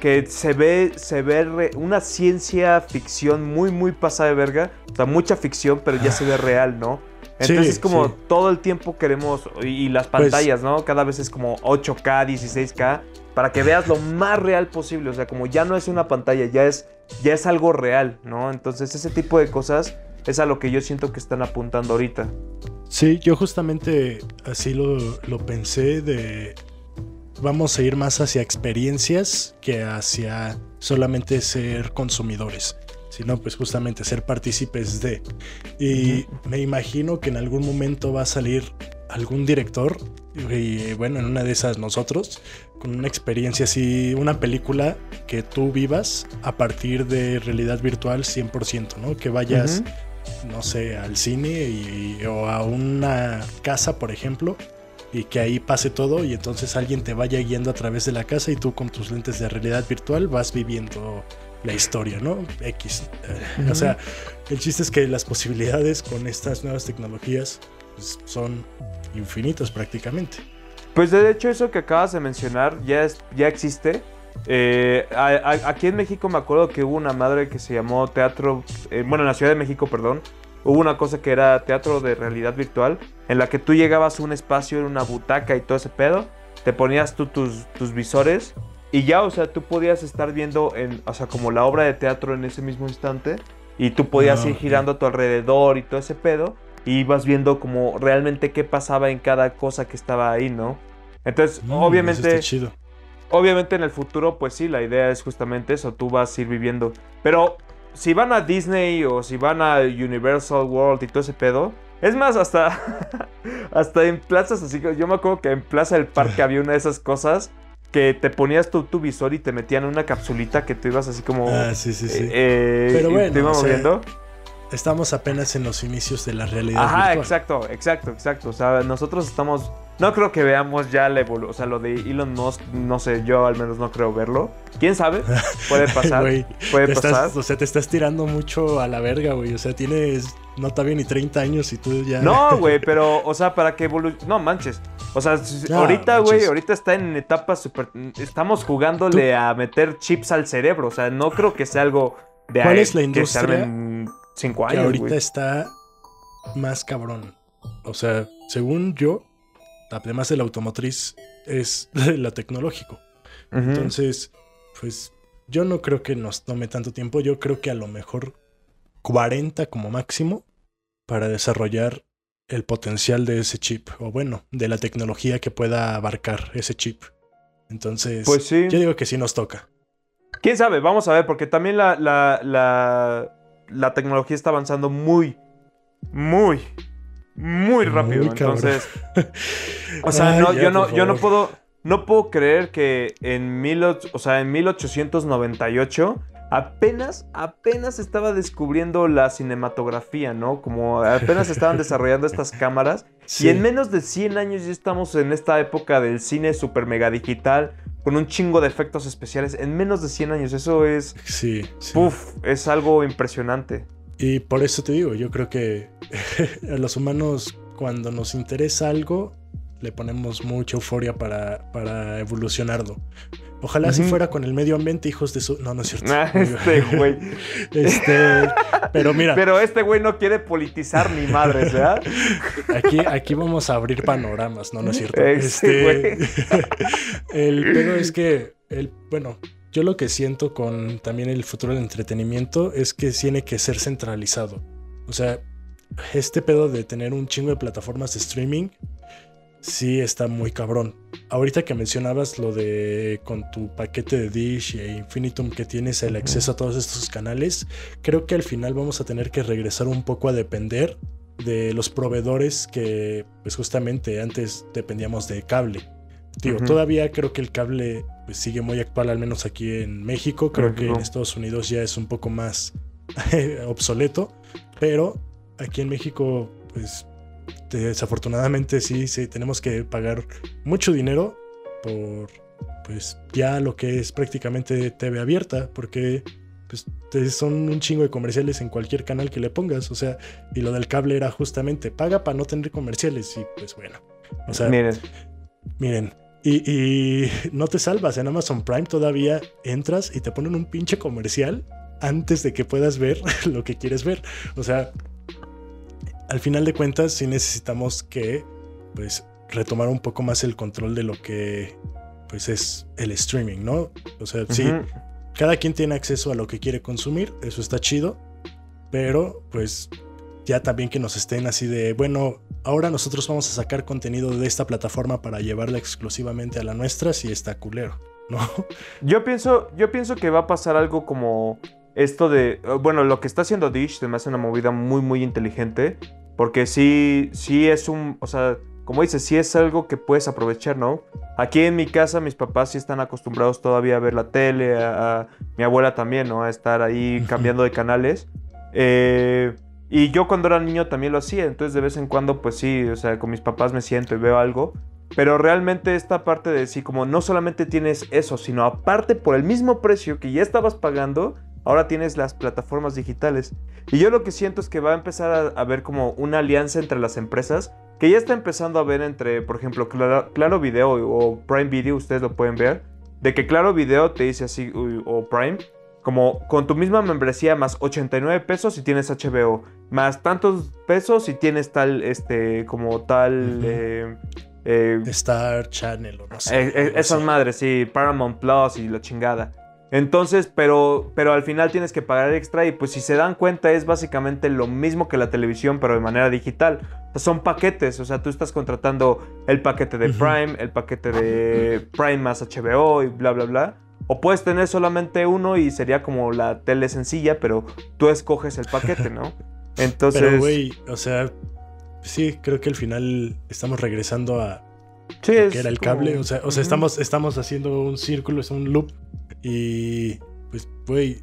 que se ve, se ve una ciencia ficción muy, muy pasada de verga. O sea, mucha ficción, pero ya se ve real, ¿no? Entonces es como todo el tiempo queremos, y, las pues pantallas, ¿no? Cada vez es como 8K, 16K, para que veas lo más real posible. O sea, como ya no es una pantalla, ya es ya es algo real, ¿no? Entonces ese tipo de cosas es a lo que yo siento que están apuntando ahorita. Sí, yo justamente así lo, lo pensé de vamos a ir más hacia experiencias que hacia solamente ser consumidores, sino pues justamente ser partícipes de. Y me imagino que en algún momento va a salir algún director, y bueno, en una de esas nosotros, con una experiencia así, una película que tú vivas a partir de realidad virtual 100%, ¿no? Que vayas, no sé, al cine o a una casa, por ejemplo, y que ahí pase todo y entonces alguien te vaya guiando a través de la casa y tú con tus lentes de realidad virtual vas viviendo la historia, ¿no? X. O sea, el chiste es que las posibilidades con estas nuevas tecnologías pues, son infinitas prácticamente. Pues de hecho eso que acabas de mencionar ya, es, ya existe. Eh, aquí en México me acuerdo que hubo una madre que se llamó Teatro, eh, bueno, en la Ciudad de México, perdón, hubo una cosa que era teatro de realidad virtual, en la que tú llegabas a un espacio, en una butaca y todo ese pedo, te ponías tú tus, tus visores y ya, o sea, tú podías estar viendo, en, o sea, como la obra de teatro en ese mismo instante y tú podías ah, ir girando a tu alrededor y todo ese pedo y ibas viendo como realmente qué pasaba en cada cosa que estaba ahí, ¿no? Entonces, obviamente... Obviamente en el futuro, pues sí, la idea es justamente eso, tú vas a ir viviendo. Pero si van a Disney o si van a Universal World y todo ese pedo, es más, hasta, hasta en plazas así, yo me acuerdo que en Plaza del Parque había una de esas cosas que te ponías tu, tu visor y te metían en una capsulita que tú ibas así como... Ah, sí, sí, sí. Eh, Pero bueno, te iba moviendo. Estamos apenas en los inicios de la realidad. Ajá, exacto, exacto, exacto. O sea, nosotros estamos no creo que veamos ya la evolución. O sea, lo de Elon Musk, no sé, yo al menos no creo verlo. ¿Quién sabe? Puede pasar. puede pasar. o sea, te estás tirando mucho a la verga, güey. O sea, tienes. No está bien ni 30 años y tú ya. No, güey, pero, o sea, para que evolucione. No manches. O sea, ahorita, güey, ahorita está en etapa súper. Estamos jugándole a meter chips al cerebro. O sea, no creo que sea algo de ¿Cuál es la industria? Cinco años. Que ahorita está más cabrón. O sea, según yo, además de la automotriz, es la tecnológico. Entonces, pues yo no creo que nos tome tanto tiempo. Yo creo que a lo mejor 40 como máximo para desarrollar el potencial de ese chip. O bueno, de la tecnología que pueda abarcar ese chip. Entonces, pues sí. yo digo que sí nos toca. ¿Quién sabe? Vamos a ver, porque también la, la, la, la tecnología está avanzando muy, muy, muy rápido. entonces, o sea, no, yo, no, yo no puedo, no puedo creer que en, mil, o sea, en 1898 apenas, apenas estaba descubriendo la cinematografía, ¿no? Como apenas estaban desarrollando estas cámaras. Y en menos de 100 años ya estamos en esta época del cine super mega digital, con un chingo de efectos especiales. En menos de 100 años, eso es... Sí. sí. es algo impresionante. Y por eso te digo, yo creo que a los humanos cuando nos interesa algo, le ponemos mucha euforia para, para evolucionarlo. Ojalá si fuera con el medio ambiente, hijos de su. No, no es cierto. Ah, este güey. este. Pero mira. Pero este güey no quiere politizar ni madres, ¿verdad? Aquí, aquí vamos a abrir panoramas, no, no es cierto. Este, este el pedo es que. El, bueno, yo lo que siento con también el futuro del entretenimiento es que tiene que ser centralizado. O sea, este pedo de tener un chingo de plataformas de streaming sí está muy cabrón. Ahorita que mencionabas lo de con tu paquete de Dish e Infinitum que tienes el acceso a todos estos canales, creo que al final vamos a tener que regresar un poco a depender de los proveedores que pues justamente antes dependíamos de cable. Digo, todavía creo que el cable pues, sigue muy actual, al menos aquí en México. Creo que en Estados Unidos ya es un poco más obsoleto. Pero aquí en México, pues desafortunadamente sí, sí, tenemos que pagar mucho dinero por pues ya lo que es prácticamente TV abierta, porque pues son un chingo de comerciales en cualquier canal que le pongas, o sea, y lo del cable era justamente paga para no tener comerciales y pues bueno, o sea, miren, miren, y, no te salvas. En Amazon Prime todavía entras y te ponen un pinche comercial antes de que puedas ver lo que quieres ver. O sea, al final de cuentas sí necesitamos que pues retomar un poco más el control de lo que pues es el streaming, ¿no? O sea, sí, cada quien tiene acceso a lo que quiere consumir, eso está chido, pero pues ya también que nos estén así de, bueno, ahora nosotros vamos a sacar contenido de esta plataforma para llevarla exclusivamente a la nuestra, si está culero, ¿no? Yo pienso, yo pienso que va a pasar algo como esto de, bueno, lo que está haciendo Dish se me hace una movida muy, muy inteligente, porque sí, sí es un, o sea, como dices, sí es algo que puedes aprovechar, ¿no? Aquí en mi casa mis papás sí están acostumbrados todavía a ver la tele, a, mi abuela también, ¿no? A estar ahí cambiando de canales. Eh, y yo cuando era niño también lo hacía, entonces de vez en cuando pues sí, o sea, con mis papás me siento y veo algo. Pero realmente esta parte de sí, como no solamente tienes eso, sino aparte por el mismo precio que ya estabas pagando, ahora tienes las plataformas digitales. Y yo lo que siento es que va a empezar a haber como una alianza entre las empresas, que ya está empezando a ver entre, por ejemplo, Claro, claro Video o Prime Video, ustedes lo pueden ver, de que Claro Video te dice así, o Prime, como con tu misma membresía más 89 pesos si tienes HBO, más tantos pesos si tienes tal, este, como tal... Eh, eh, Star Channel o no sé. Eh, esas madres, sí, Paramount Plus y la chingada. Entonces, pero, pero al final tienes que pagar extra y pues si se dan cuenta es básicamente lo mismo que la televisión pero de manera digital. son paquetes, o sea, tú estás contratando el paquete de Prime, el paquete de Prime más HBO y bla, bla, bla. O puedes tener solamente uno y sería como la tele sencilla, pero tú escoges el paquete, ¿no? Entonces. Pero, güey, o sea, sí, creo que al final estamos regresando a. Sí, que era el cable. O sea, o sea estamos, estamos haciendo un círculo, es un loop. Y. Pues, güey,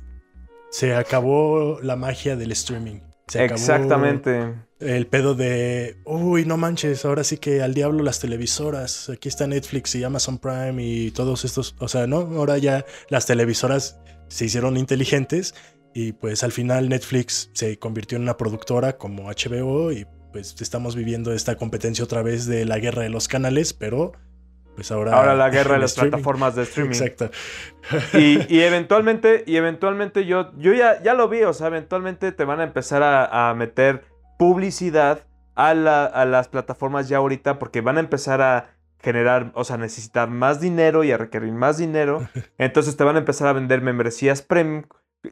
se acabó la magia del streaming. Se Exactamente. El pedo de, uy, no manches, ahora sí que al diablo las televisoras. Aquí está Netflix y Amazon Prime y todos estos. O sea, no, ahora ya las televisoras se hicieron inteligentes y pues al final Netflix se convirtió en una productora como HBO y pues estamos viviendo esta competencia otra vez de la guerra de los canales, pero pues ahora, ahora la guerra de las plataformas de streaming. Exacto. Y, eventualmente, y eventualmente yo, yo ya, ya lo vi, o sea, eventualmente te van a empezar a, meter publicidad a, las plataformas ya ahorita porque van a empezar a generar, o sea, necesitar más dinero y a requerir más dinero. Entonces te van a empezar a vender membresías premium.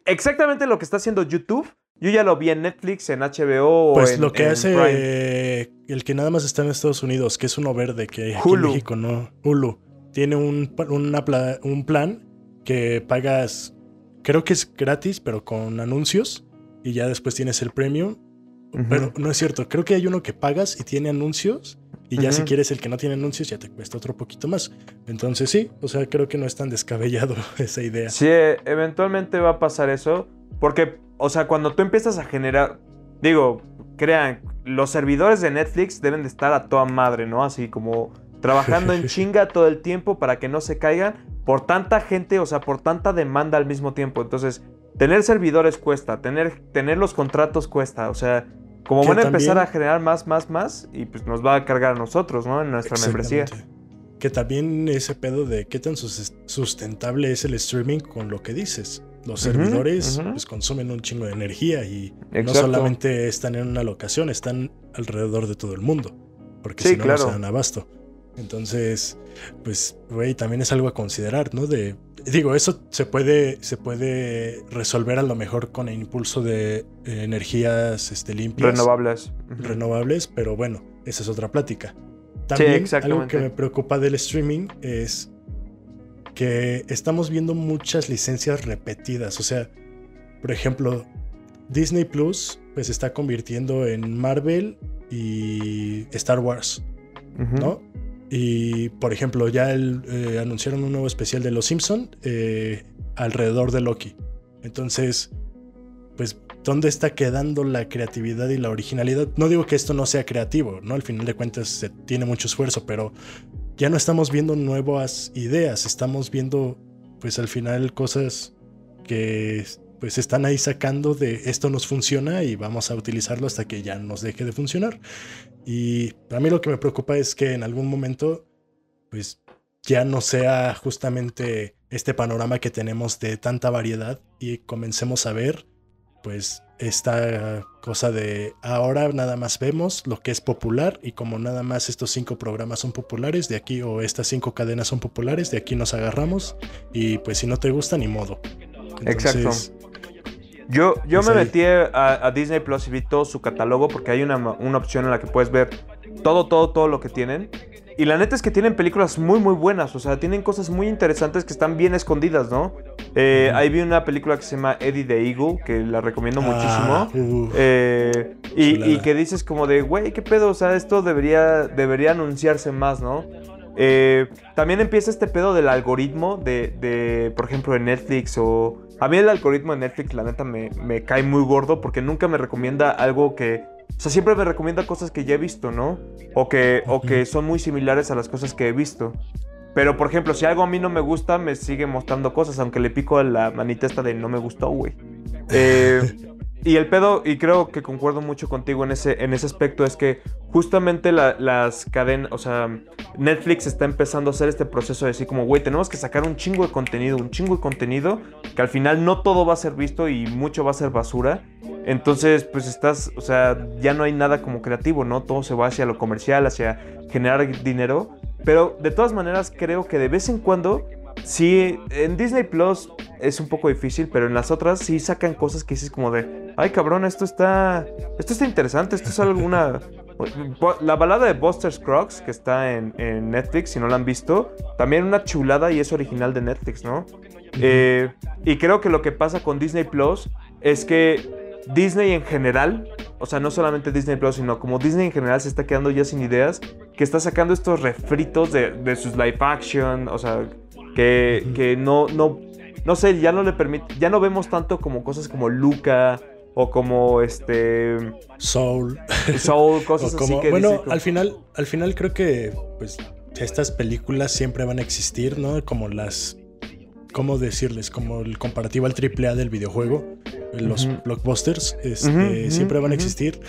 Exactamente lo que está haciendo YouTube, yo ya lo vi en Netflix, en HBO. Pues en, lo que hace el que nada más está en Estados Unidos, que es uno verde, que aquí en México no. Hulu. Tiene un, un plan que pagas, creo que es gratis, pero con anuncios. Y ya después tienes el premium. Pero no es cierto, creo que hay uno que pagas y tiene anuncios. Y ya si quieres el que no tiene anuncios, ya te cuesta otro poquito más. Entonces sí, o sea, creo que no es tan descabellado esa idea. Sí, eventualmente va a pasar eso. Porque o sea, cuando tú empiezas a generar, digo, crean, los servidores de Netflix deben de estar a toda madre, ¿no? Así como trabajando en chinga todo el tiempo para que no se caigan por tanta gente, o sea, por tanta demanda al mismo tiempo. Entonces, tener servidores cuesta, tener, tener los contratos cuesta, o sea, como van a empezar a generar más, más, más, y pues nos va a cargar a nosotros, ¿no? En nuestra membresía. Que también ese pedo de qué tan sustentable es el streaming con lo que dices. Los servidores pues, consumen un chingo de energía y no solamente están en una locación, están alrededor de todo el mundo. Porque si no, no se dan abasto. Entonces, pues, güey, también es algo a considerar, ¿no? De, digo, eso se puede, se puede resolver a lo mejor con el impulso de energías este, limpias. Renovables. Renovables, pero bueno, esa es otra plática. También algo que me preocupa del streaming es que estamos viendo muchas licencias repetidas. O sea, por ejemplo, Disney Plus pues se está convirtiendo en Marvel y Star Wars, ¿no? Y por ejemplo, ya eh, anunciaron un nuevo especial de Los Simpson eh, alrededor de Loki. Entonces, pues, ¿dónde está quedando la creatividad y la originalidad? No digo que esto no sea creativo, ¿no? Al final de cuentas se tiene mucho esfuerzo, pero ya no estamos viendo nuevas ideas, estamos viendo pues al final cosas que pues están ahí sacando de esto nos funciona y vamos a utilizarlo hasta que ya nos deje de funcionar. Y a mí lo que me preocupa es que en algún momento pues ya no sea justamente este panorama que tenemos de tanta variedad y comencemos a ver pues esta cosa de ahora nada más vemos lo que es popular y como nada más estos cinco programas son populares de aquí o estas cinco cadenas son populares de aquí nos agarramos y pues si no te gusta ni modo. Exacto. Yo, yo pues me metí a, Disney Plus y vi todo su catálogo porque hay una, una opción en la que puedes ver todo, todo, todo lo que tienen. Y la neta es que tienen películas muy, muy buenas. O sea, tienen cosas muy interesantes que están bien escondidas, ¿no? Eh, ahí vi una película que se llama Eddie the Eagle, que la recomiendo Ah, muchísimo. Eh, y que dices como de, güey, ¿qué pedo? O sea, esto debería, debería anunciarse más, ¿no? Eh, también empieza este pedo del algoritmo de, de, por ejemplo, de Netflix o... A mí el algoritmo de Netflix, la neta, me, me cae muy gordo porque nunca me recomienda algo que... O sea, siempre me recomienda cosas que ya he visto, ¿no? O que, o que son muy similares a las cosas que he visto. Pero, por ejemplo, si algo a mí no me gusta, me sigue mostrando cosas, aunque le pico a la manita esta de no me gustó, güey. Eh, y el pedo, y creo que concuerdo mucho contigo en ese, en ese aspecto, es que justamente la- las cadenas, o sea, Netflix está empezando a hacer este proceso de decir como, güey, tenemos que sacar un chingo de contenido, un chingo de contenido, que al final no todo va a ser visto y mucho va a ser basura. Entonces, pues estás, o sea, ya no hay nada como creativo, ¿no? Todo se va hacia lo comercial, hacia generar dinero. Pero de todas maneras, creo que de vez en cuando, sí, en Disney Plus es un poco difícil, pero en las otras sí sacan cosas que dices como de, ay cabrón, esto está, esto está interesante, esto es alguna... La balada de Buster Scruggs, que está en, en Netflix, si no la han visto, también una chulada y es original de Netflix, ¿no? Eh, y creo que lo que pasa con Disney Plus es que Disney en general, o sea, no solamente Disney Plus, sino como Disney en general se está quedando ya sin ideas, que está sacando estos refritos de, de sus live action, o sea, que, que no, no, no sé, ya no le permite, ya no vemos tanto como cosas como Luca o como este Soul. Soul, cosas como- así que bueno, como- al final, al final creo que pues estas películas siempre van a existir, ¿no? Como las ¿cómo decirles? Como el comparativo al AAA del videojuego, los blockbusters, este, siempre van a existir,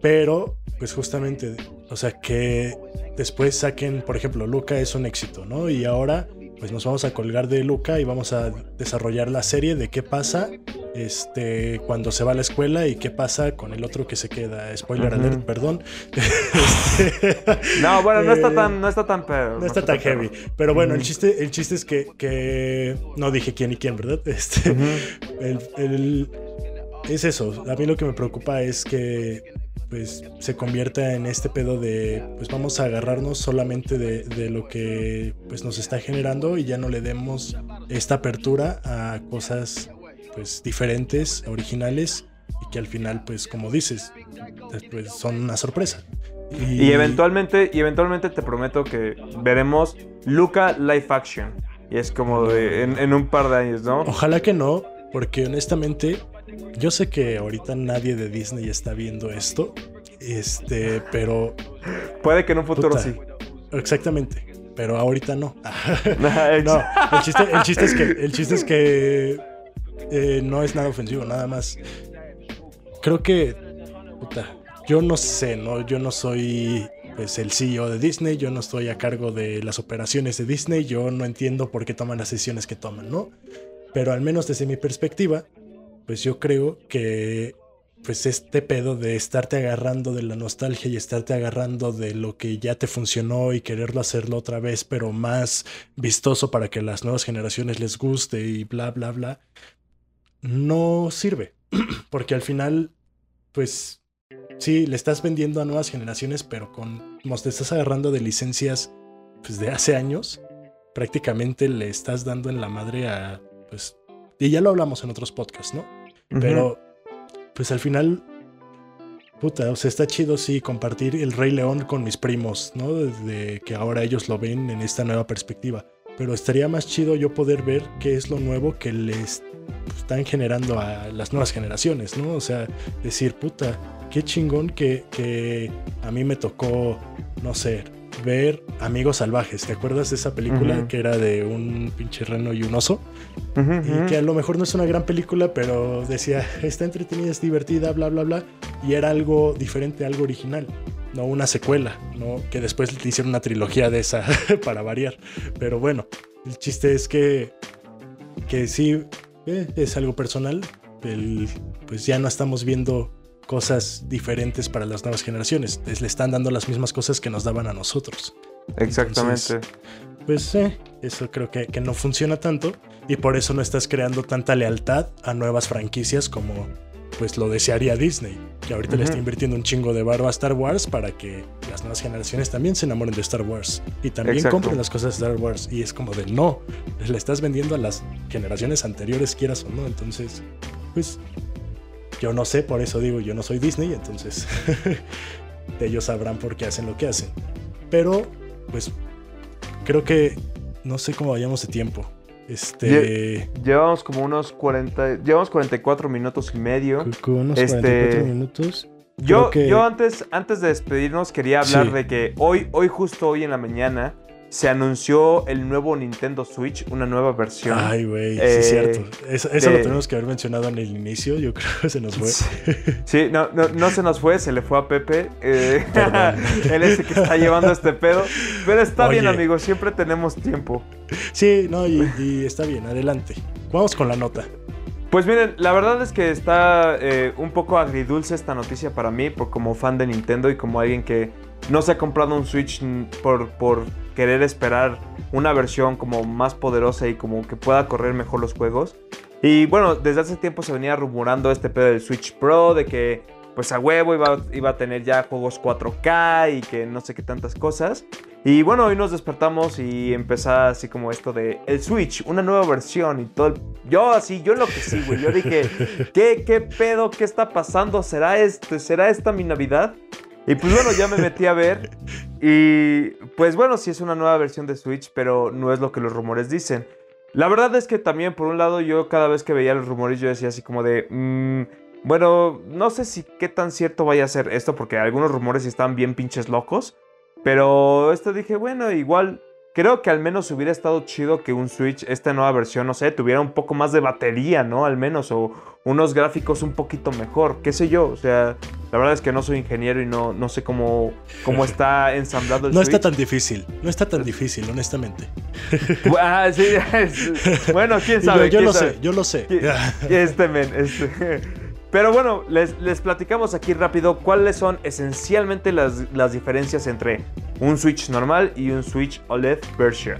pero pues justamente, o sea, que después saquen, por ejemplo, Luca es un éxito, ¿no? Y ahora pues nos vamos a colgar de Luca y vamos a desarrollar la serie de qué pasa este cuando se va a la escuela y qué pasa con el otro que se queda. Spoiler alert, perdón. Este, No, bueno, no está eh, tan, no está tan pero, no está tan heavy. Pero bueno, el chiste, el chiste es que, que no dije quién y quién, ¿verdad? Este, el- es eso. A mí lo que me preocupa es que pues se convierta en este pedo de pues vamos a agarrarnos solamente de, de lo que pues nos está generando y ya no le demos esta apertura a cosas pues diferentes, originales y que al final pues como dices pues, son una sorpresa. Y eventualmente, y eventualmente te prometo que veremos Luca live action. Y es como de, en, en un par de años, ¿no? Ojalá que no, porque honestamente, yo sé que ahorita nadie de Disney está viendo esto. Este, pero. Puede que en un futuro puta, sí. Exactamente. Pero ahorita no. no, no, el chiste, el chiste es que. El chiste es que. eh, no es nada ofensivo, nada más. Creo que. Puta. Yo no sé, ¿no? Yo no soy pues el CEO de Disney, yo no estoy a cargo de las operaciones de Disney, yo no entiendo por qué toman las decisiones que toman, ¿no? Pero al menos desde mi perspectiva, pues yo creo que pues este pedo de estarte agarrando de la nostalgia y estarte agarrando de lo que ya te funcionó y quererlo hacerlo otra vez, pero más vistoso para que las nuevas generaciones les guste y bla, bla, bla, no sirve. Porque al final, pues sí, le estás vendiendo a nuevas generaciones, pero con, como te estás agarrando de licencias pues, de hace años, prácticamente le estás dando en la madre a, pues, y ya lo hablamos en otros podcasts, ¿no? Pero, pues al final, puta, o sea, está chido, sí, compartir el Rey León con mis primos, ¿no? De que ahora ellos lo ven en esta nueva perspectiva. Pero estaría más chido yo poder ver qué es lo nuevo que les están generando a las nuevas generaciones, ¿no? O sea, decir, puta, qué chingón que, que a mí me tocó, no sé, ver Amigos Salvajes. ¿Te acuerdas de esa película que era de un pinche reno y un oso? Y que a lo mejor no es una gran película, pero decía, está entretenida, es divertida, bla, bla, bla. Y era algo diferente, algo original. No una secuela, ¿no? Que después le hicieron una trilogía de esa para variar. Pero bueno, el chiste es que, que sí, eh, es algo personal. El- pues ya no estamos viendo cosas diferentes para las nuevas generaciones. Les le están dando las mismas cosas que nos daban a nosotros Exactamente. Entonces, pues eh, eso creo que, que no funciona tanto y por eso no estás creando tanta lealtad a nuevas franquicias como pues lo desearía Disney, que ahorita le está invirtiendo un chingo de barba a Star Wars para que las nuevas generaciones también se enamoren de Star Wars y también compren las cosas de Star Wars. Y es como de no, le estás vendiendo a las generaciones anteriores, quieras o no. Entonces, pues yo no sé, por eso digo, yo no soy Disney, entonces ellos sabrán por qué hacen lo que hacen. Pero, pues, creo que no sé cómo vayamos de tiempo. Este. llevamos como unos 40. Llevamos 44 minutos y medio. Unos este, 44 minutos. Yo, yo antes, antes de despedirnos quería hablar de que hoy, hoy, justo hoy en la mañana, se anunció el nuevo Nintendo Switch, una nueva versión. Ay, güey, sí es eh, cierto. Eso, lo tenemos que haber mencionado en el inicio, yo creo que se nos fue. Sí, no, no, se nos fue, se le fue a Pepe. Eh, él es el que está llevando este pedo. Pero está bien, amigos, siempre tenemos tiempo. Sí, no, y, está bien, adelante. Vamos con la nota. Pues miren, la verdad es que está eh, un poco agridulce esta noticia para mí, por, como fan de Nintendo y como alguien que no se ha comprado un Switch por, por querer esperar una versión como más poderosa y como que pueda correr mejor los juegos. Y bueno, desde hace tiempo se venía rumorando este pedo del Switch Pro, de que pues a huevo iba, iba, a tener ya juegos 4K y que no sé qué tantas cosas. Y bueno, hoy nos despertamos y empezó así como esto de el Switch, una nueva versión y todo. Yo así, yo lo que sí, güey. Yo dije, ¿qué, qué pedo? ¿Qué está pasando? ¿Será, esto, ¿Será esta mi Navidad? Y pues bueno, ya me metí a ver. Y pues bueno, sí es una nueva versión de Switch, pero no es lo que los rumores dicen. La verdad es que también, por un lado, yo cada vez que veía los rumores, yo decía así como de. Mm, bueno, no sé si qué tan cierto vaya a ser esto, porque algunos rumores están bien pinches locos. Pero esto dije, bueno, igual Creo que al menos hubiera estado chido que un Switch, esta nueva versión, no sé, tuviera un poco más de batería, ¿no? Al menos, o unos gráficos un poquito mejor, qué sé yo. O sea, la verdad es que no soy ingeniero y no, no sé cómo, cómo está ensamblado el no Switch. No está tan difícil, no está tan difícil, honestamente. Ah, sí, bueno, quién sabe. Yo, lo sé, yo lo sé. Este men, este. Pero bueno, les, les, platicamos aquí rápido cuáles son esencialmente las, las, diferencias entre un Switch normal y un Switch OLED version.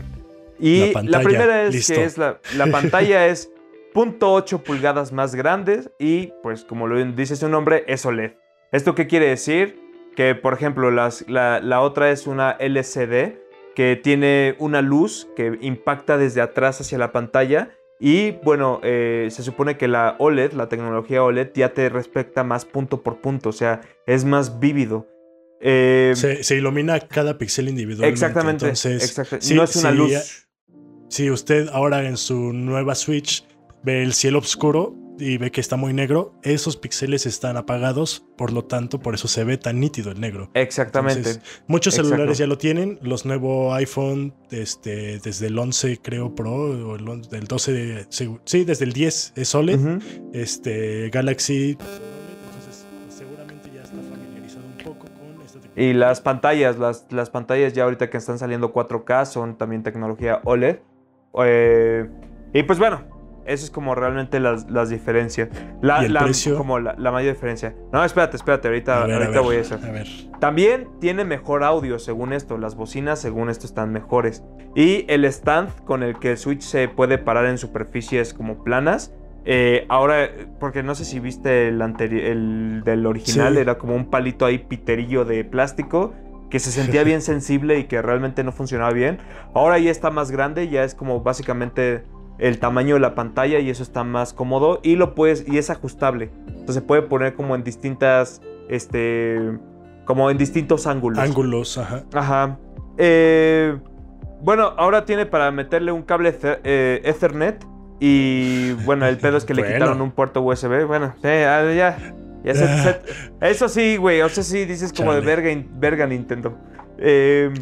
Y la, primera es que es la, la pantalla es 0.8 pulgadas más grande y pues como lo dice su nombre es OLED. ¿Esto qué quiere decir? Que por ejemplo las, la, la otra es una LCD que tiene una luz que impacta desde atrás hacia la pantalla y bueno, eh, se supone que la OLED, la tecnología OLED, ya te respecta más punto por punto, o sea, es más vívido. Eh, se, ilumina cada píxel individualmente. Exactamente. Entonces, no es una luz. Si usted ahora en su nueva Switch ve el cielo oscuro, y ve que está muy negro, esos píxeles están apagados, por lo tanto, por eso se ve tan nítido el negro. Exactamente. muchos celulares ya lo tienen, los nuevos iPhone este, desde el 11 creo Pro, o el, del 12, de, sí, desde el 10 es OLED, este, Galaxy... Poco con esta tecnología. Y las pantallas, las, las pantallas ya ahorita que están saliendo 4K son también tecnología OLED. Eh, y pues bueno, eso es como realmente las, las diferencias. La, el precio? Como la, mayor diferencia. No, espérate, espérate, ahorita, ahorita voy a eso. A ver. También tiene mejor audio, según esto. Las bocinas, según esto, están mejores. Y el stand con el que el Switch se puede parar en superficies como planas. Eh, ahora, porque no sé si viste el, el del original, era como un palito ahí piterillo de plástico que se sentía bien sensible y que realmente no funcionaba bien. Ahora ya está más grande, ya es como básicamente el tamaño de la pantalla y eso está más cómodo y lo puedes y es ajustable. Entonces se puede poner como en distintas este como en distintos ángulos. Ángulos, ajá. Ajá. Eh, bueno, ahora tiene para meterle un cable eh, Ethernet y bueno, el pedo es que le quitaron un puerto USB. Bueno, ya, ya, eso sí, güey, o sea, sí dices como de verga, verga Nintendo. Eh,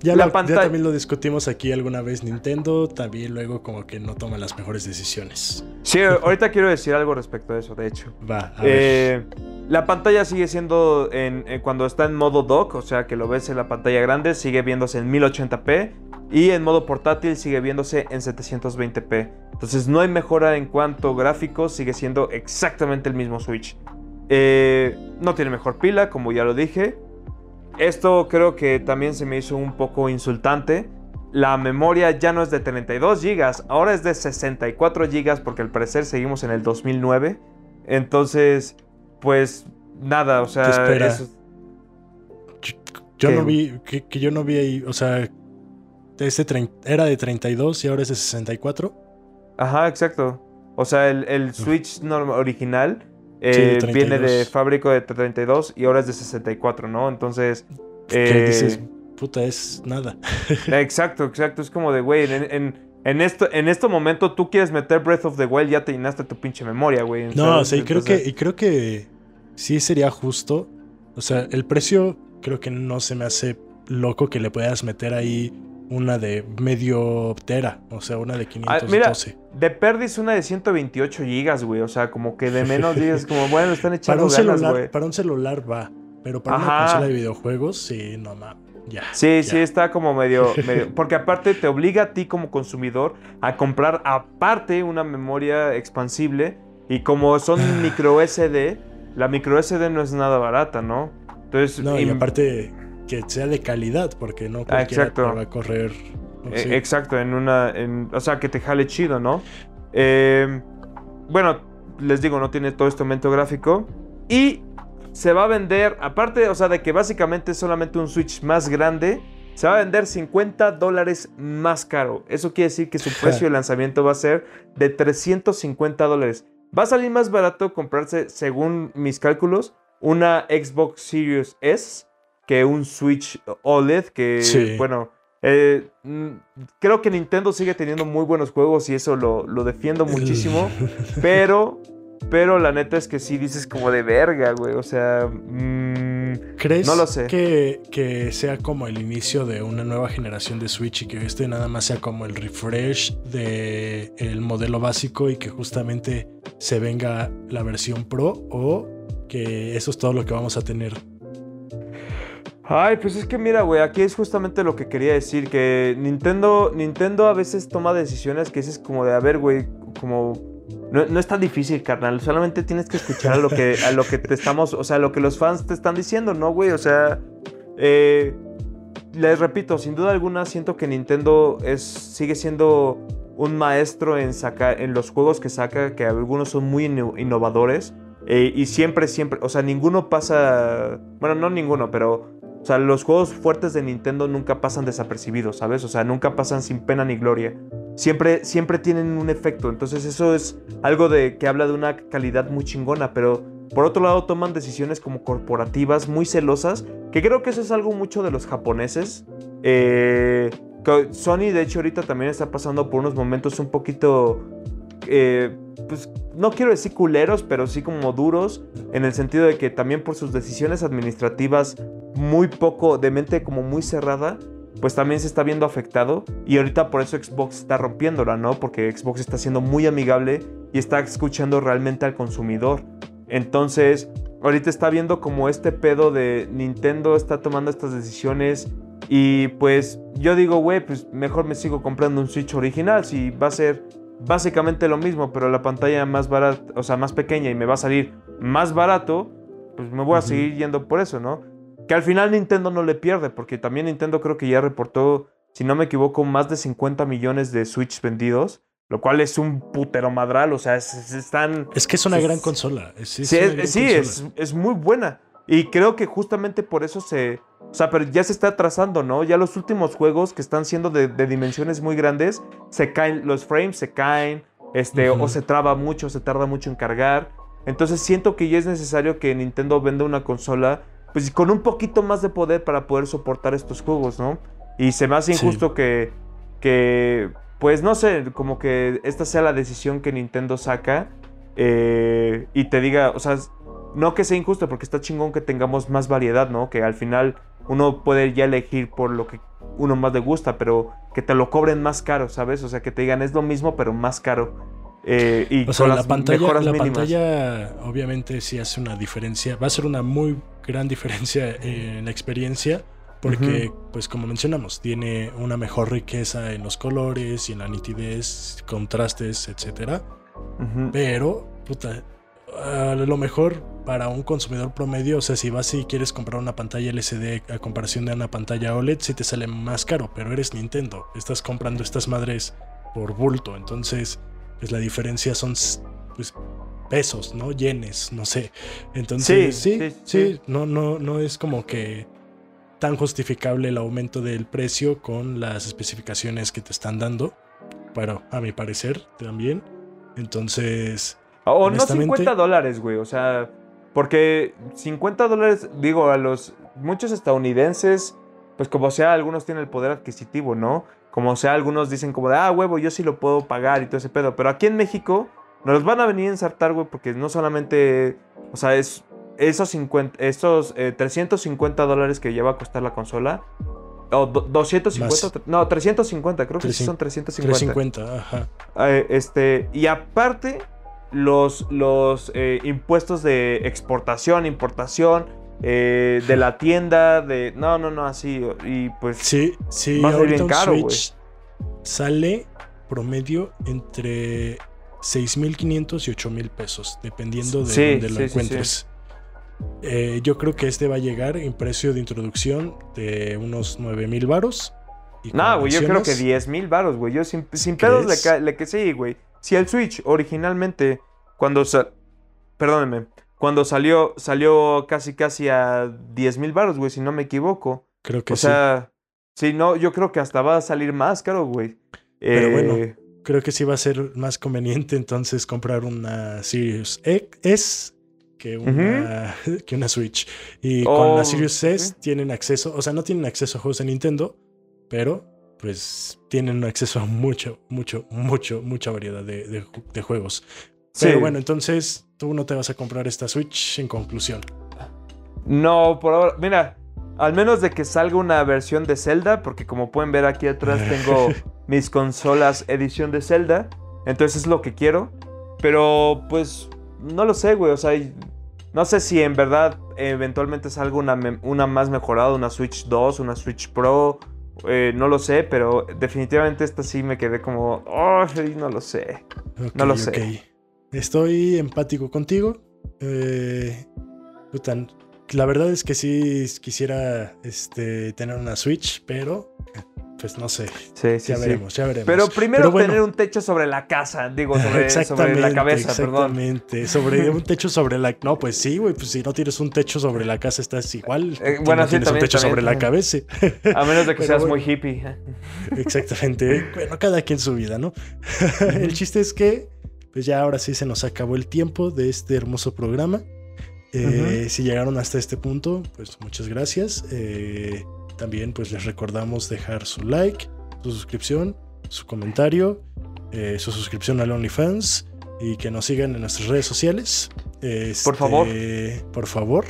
ya, la pantalla... también lo discutimos aquí alguna vez. Nintendo también luego como que no toma las mejores decisiones. Sí, ahorita quiero decir algo respecto a eso, de hecho. Va, a ver. Eh, la pantalla sigue siendo en, eh, cuando está en modo dock, o sea que lo ves en la pantalla grande, sigue viéndose en 1080p y en modo portátil sigue viéndose en 720p. Entonces no hay mejora en cuanto gráficos, sigue siendo exactamente el mismo Switch. Eh, no tiene mejor pila, como ya lo dije. Esto creo que también se me hizo un poco insultante. La memoria ya no es de 32 GB, ahora es de 64 GB porque al parecer seguimos en el 2009. Entonces, pues nada, o sea, espera. eso- Yo ¿Qué? no vi, que, que yo no vi ahí, o sea, ese era de 32 y ahora es de 64. Ajá, exacto. O sea, el, el Switch original eh, Sí, viene de 32. fábrica de 32 y ahora es de 64, ¿no? Entonces, eh, dices, puta, es nada. exacto, exacto. Es como de, güey, en, en, en esto, en este momento tú quieres meter Breath of the Wild, ya te llenaste tu pinche memoria, güey. No, ¿sabes? o sea, y creo, Entonces- que, y creo que sí sería justo. O sea, el precio creo que no se me hace loco que le puedas meter ahí una de medio tera, o sea, una de Ah, 512. mira, de Perdis una de 128 gigas, güey. O sea, como que de menos digas, como, bueno, están para, echando un ganas, celular, güey. para un celular va, pero para una consola de videojuegos, sí, no mames, ya. Sí, ya. sí, está como medio, medio- Porque aparte te obliga a ti como consumidor a comprar aparte una memoria expansible. Y como son micro SD, la micro SD no es nada barata, ¿no? Entonces, No, y aparte que sea de calidad, porque no Ah, cualquiera exacto. te va a correr. sí. exacto, en una. en- o sea, que te jale chido, ¿no? Eh, bueno, les digo, no tiene todo este aumento gráfico. Y se va a vender, aparte, o sea, de que básicamente es solamente un Switch más grande, se va a vender 50 dólares más caro. Eso quiere decir que su precio de lanzamiento va a ser de 350 dólares. Va a salir más barato comprarse, según mis cálculos, una Xbox Series S que un Switch OLED que, Sí. bueno, eh, mm, creo que Nintendo sigue teniendo muy buenos juegos y eso lo, lo defiendo muchísimo. pero, pero la neta es que sí dices como de verga, güey. O sea, mm, ¿Crees No lo sé. Que, que sea como el inicio de una nueva generación de Switch y que este nada más sea como el refresh del el modelo básico y que justamente se venga la versión Pro o que eso es todo lo que vamos a tener? Ay, pues es que mira, güey, aquí es justamente lo que quería decir, que Nintendo, Nintendo a veces toma decisiones que dices como de, a ver, güey, como... No, no es tan difícil, carnal, solamente tienes que escuchar a lo que, a lo que te estamos, o sea, a lo que los fans te están diciendo, ¿no, güey? O sea, eh, les repito, sin duda alguna siento que Nintendo es, sigue siendo un maestro en, sacar, en los juegos que saca, que algunos son muy inno- innovadores. eh, y siempre, siempre, o sea, ninguno pasa, bueno, no ninguno, pero o sea, los juegos fuertes de Nintendo nunca pasan desapercibidos, ¿sabes? O sea, nunca pasan sin pena ni gloria. Siempre, siempre tienen un efecto. Entonces eso es algo de que habla de una calidad muy chingona. Pero por otro lado toman decisiones como corporativas muy celosas. Que creo que eso es algo mucho de los japoneses. Eh, Sony de hecho ahorita también está pasando por unos momentos un poquito... eh, pues no quiero decir culeros, pero sí como duros. En el sentido de que también por sus decisiones administrativas muy poco, de mente como muy cerrada, pues también se está viendo afectado. Y ahorita por eso Xbox está rompiéndola, ¿no? Porque Xbox está siendo muy amigable y está escuchando realmente al consumidor. Entonces, ahorita está viendo como este pedo de Nintendo está tomando estas decisiones. Y pues yo digo, güey, pues mejor me sigo comprando un Switch original. Si va a ser básicamente lo mismo, pero la pantalla más barata, o sea, más pequeña y me va a salir más barato, pues me voy a seguir yendo por eso, ¿no? Que al final Nintendo no le pierde, porque también Nintendo creo que ya reportó, si no me equivoco, más de 50 millones de Switch vendidos, lo cual es un putero madral, o sea, es- es- están... Es que es una Sí, gran sí. consola. Sí, una es, sí, consola. es muy buena. Y creo que justamente por eso se... O sea, pero ya se está atrasando, ¿no? Ya los últimos juegos que están siendo de, de dimensiones muy grandes, se caen, los frames se caen, este, o se traba mucho, se tarda mucho en cargar. Entonces siento que ya es necesario que Nintendo venda una consola, pues con un poquito más de poder para poder soportar estos juegos, ¿no? Y se me hace Sí. injusto que, que, pues no sé, como que esta sea la decisión que Nintendo saca eh, y te diga, o sea, no que sea injusto, porque está chingón que tengamos más variedad, ¿no? Que al final uno puede ya elegir por lo que uno más le gusta, pero que te lo cobren más caro, ¿sabes? O sea, que te digan es lo mismo, pero más caro. Eh, y O sea, con la las pantalla, mejoras la mínimas. pantalla obviamente sí hace una diferencia. Va a ser una muy gran diferencia en la experiencia. Porque, pues como mencionamos, tiene una mejor riqueza en los colores y en la nitidez, contrastes, etcétera. Ujú. Pero, puta, a lo mejor para un consumidor promedio, o sea, si vas y quieres comprar una pantalla LCD a comparación de una pantalla OLED, sí te sale más caro, pero eres Nintendo, estás comprando estas madres por bulto, entonces, pues la diferencia son, pues, pesos, ¿no? Yenes, no sé. Entonces, sí, Sí, sí, sí, sí. No, no, no es como que tan justificable el aumento del precio con las especificaciones que te están dando. Pero a mi parecer también. Entonces, O no honestamente- 50 dólares, güey. O sea, porque 50 dólares, digo, a los muchos estadounidenses, pues como sea, algunos tienen el poder adquisitivo, ¿no? Como sea, algunos dicen como de, ah, huevo, yo sí lo puedo pagar y todo ese pedo. Pero aquí en México nos los van a venir a ensartar, güey, porque no solamente, o sea, es esos, 50, esos eh, 350 dólares que lleva a costar la consola. O do- 250, Más. no, 350, creo que sí 300, son 350. 350, ajá. Eh, este, y aparte, los, los eh, impuestos de exportación, importación, eh, de la tienda, de. No, no, no, así. Y pues. Sí, sí, Va a ser bien caro, Switch sale promedio entre 6.500 y 8.000 pesos, dependiendo de Sí, dónde sí, lo sí, encuentres. Eh, yo creo que este va a llegar en precio de introducción de unos 9.000 varos. No, güey, yo creo que mencionas, 10 mil baros, güey. Yo sin, sin pedos le, le que sí, güey. Si el Switch originalmente, cuando sa- Perdónenme. Cuando salió, salió casi casi a 10 mil baros, güey, si no me equivoco. Creo que O sí. sea, sí, no, yo creo que hasta va a salir más caro, güey. Pero Eh, bueno. Creo que sí va a ser más conveniente entonces comprar una Series S que una, que una Switch. Y con Oh, la Series S tienen acceso, o sea, no tienen acceso a juegos de Nintendo, pero pues tienen acceso a mucho, mucho, mucho, mucha variedad de, de ju- de juegos. Pero bueno, entonces tú no te vas a comprar esta Switch en conclusión. No, por ahora. Mira, al menos de que salga una versión de Zelda, porque como pueden ver aquí atrás tengo mis consolas edición de Zelda. Entonces es lo que quiero. Pero pues no lo sé, güey. O sea, no sé si en verdad eventualmente salga una, una más mejorada, una Switch 2, una Switch Pro. Eh, no lo sé, pero definitivamente esta sí me quedé como. "Ay, no lo sé. No lo sé. Estoy empático contigo. Eh, la verdad es que sí quisiera este, tener una Switch, pero pues no sé. Sí, sí, ya sí. veremos, ya veremos. Pero primero Pero bueno. tener un techo sobre la casa, digo, sobre, sobre la cabeza, perdón. Exactamente, sobre un techo sobre la... No, pues sí, güey, pues si no tienes un techo sobre la casa estás igual. Eh, bueno, no sí, tienes también, un techo también, sobre la cabeza. A menos de que Pero seas bueno. muy hippie. Exactamente. Bueno, cada quien su vida, ¿no? el chiste es que, pues ya ahora sí se nos acabó el tiempo de este hermoso programa. Eh, Si llegaron hasta este punto, pues muchas gracias. Eh, también, pues les recordamos dejar su like, su suscripción, su comentario, eh, su suscripción al OnlyFans y que nos sigan en nuestras redes sociales. Por favor. Este, Por favor.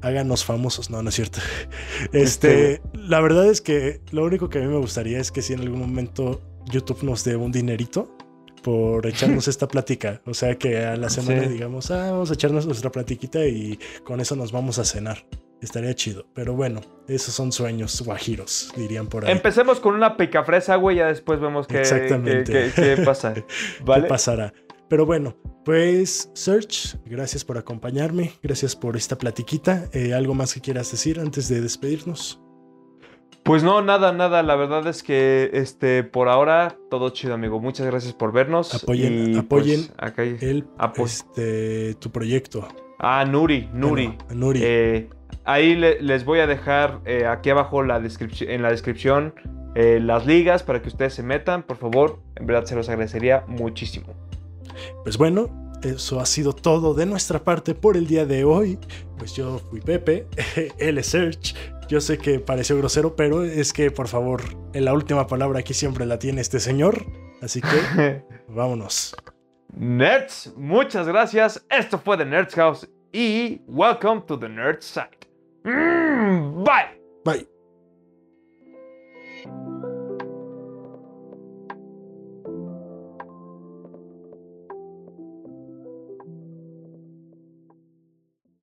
Háganos famosos. No, no es cierto. Este, la verdad es que lo único que a mí me gustaría es que si en algún momento YouTube nos dé un dinerito por echarnos esta plática. O sea, que a la semana Sí. digamos, ah, vamos a echarnos nuestra platiquita y con eso nos vamos a cenar. Estaría chido. Pero bueno, esos son sueños guajiros, dirían por ahí. Empecemos con una picafresa, güey, ya después vemos qué, Exactamente. qué- qué- qué pasa. ¿Qué pasará? Pero bueno, pues Search, gracias por acompañarme, gracias por esta platiquita. Eh, ¿Algo más que quieras decir antes de despedirnos? Pues no, nada, nada. La verdad es que este, por ahora, todo chido, amigo. Muchas gracias por vernos. Apoyen- y, apoyen pues, acá hay- El, este, tu proyecto. Ah, Nuri, Nuri. Bueno, Nuri. Eh, ahí le- les voy a dejar eh, aquí abajo la en la descripción eh, las ligas para que ustedes se metan, por favor. En verdad se los agradecería muchísimo. Pues bueno, eso ha sido todo de nuestra parte por el día de hoy. Pues yo fui Pepe, es Search. Yo sé que pareció grosero, pero es que por favor, en la última palabra aquí siempre la tiene este señor. Así que vámonos. Nerds, muchas gracias. Esto fue The Nerds House y welcome to the Nerd Side. Mm, bye. Bye.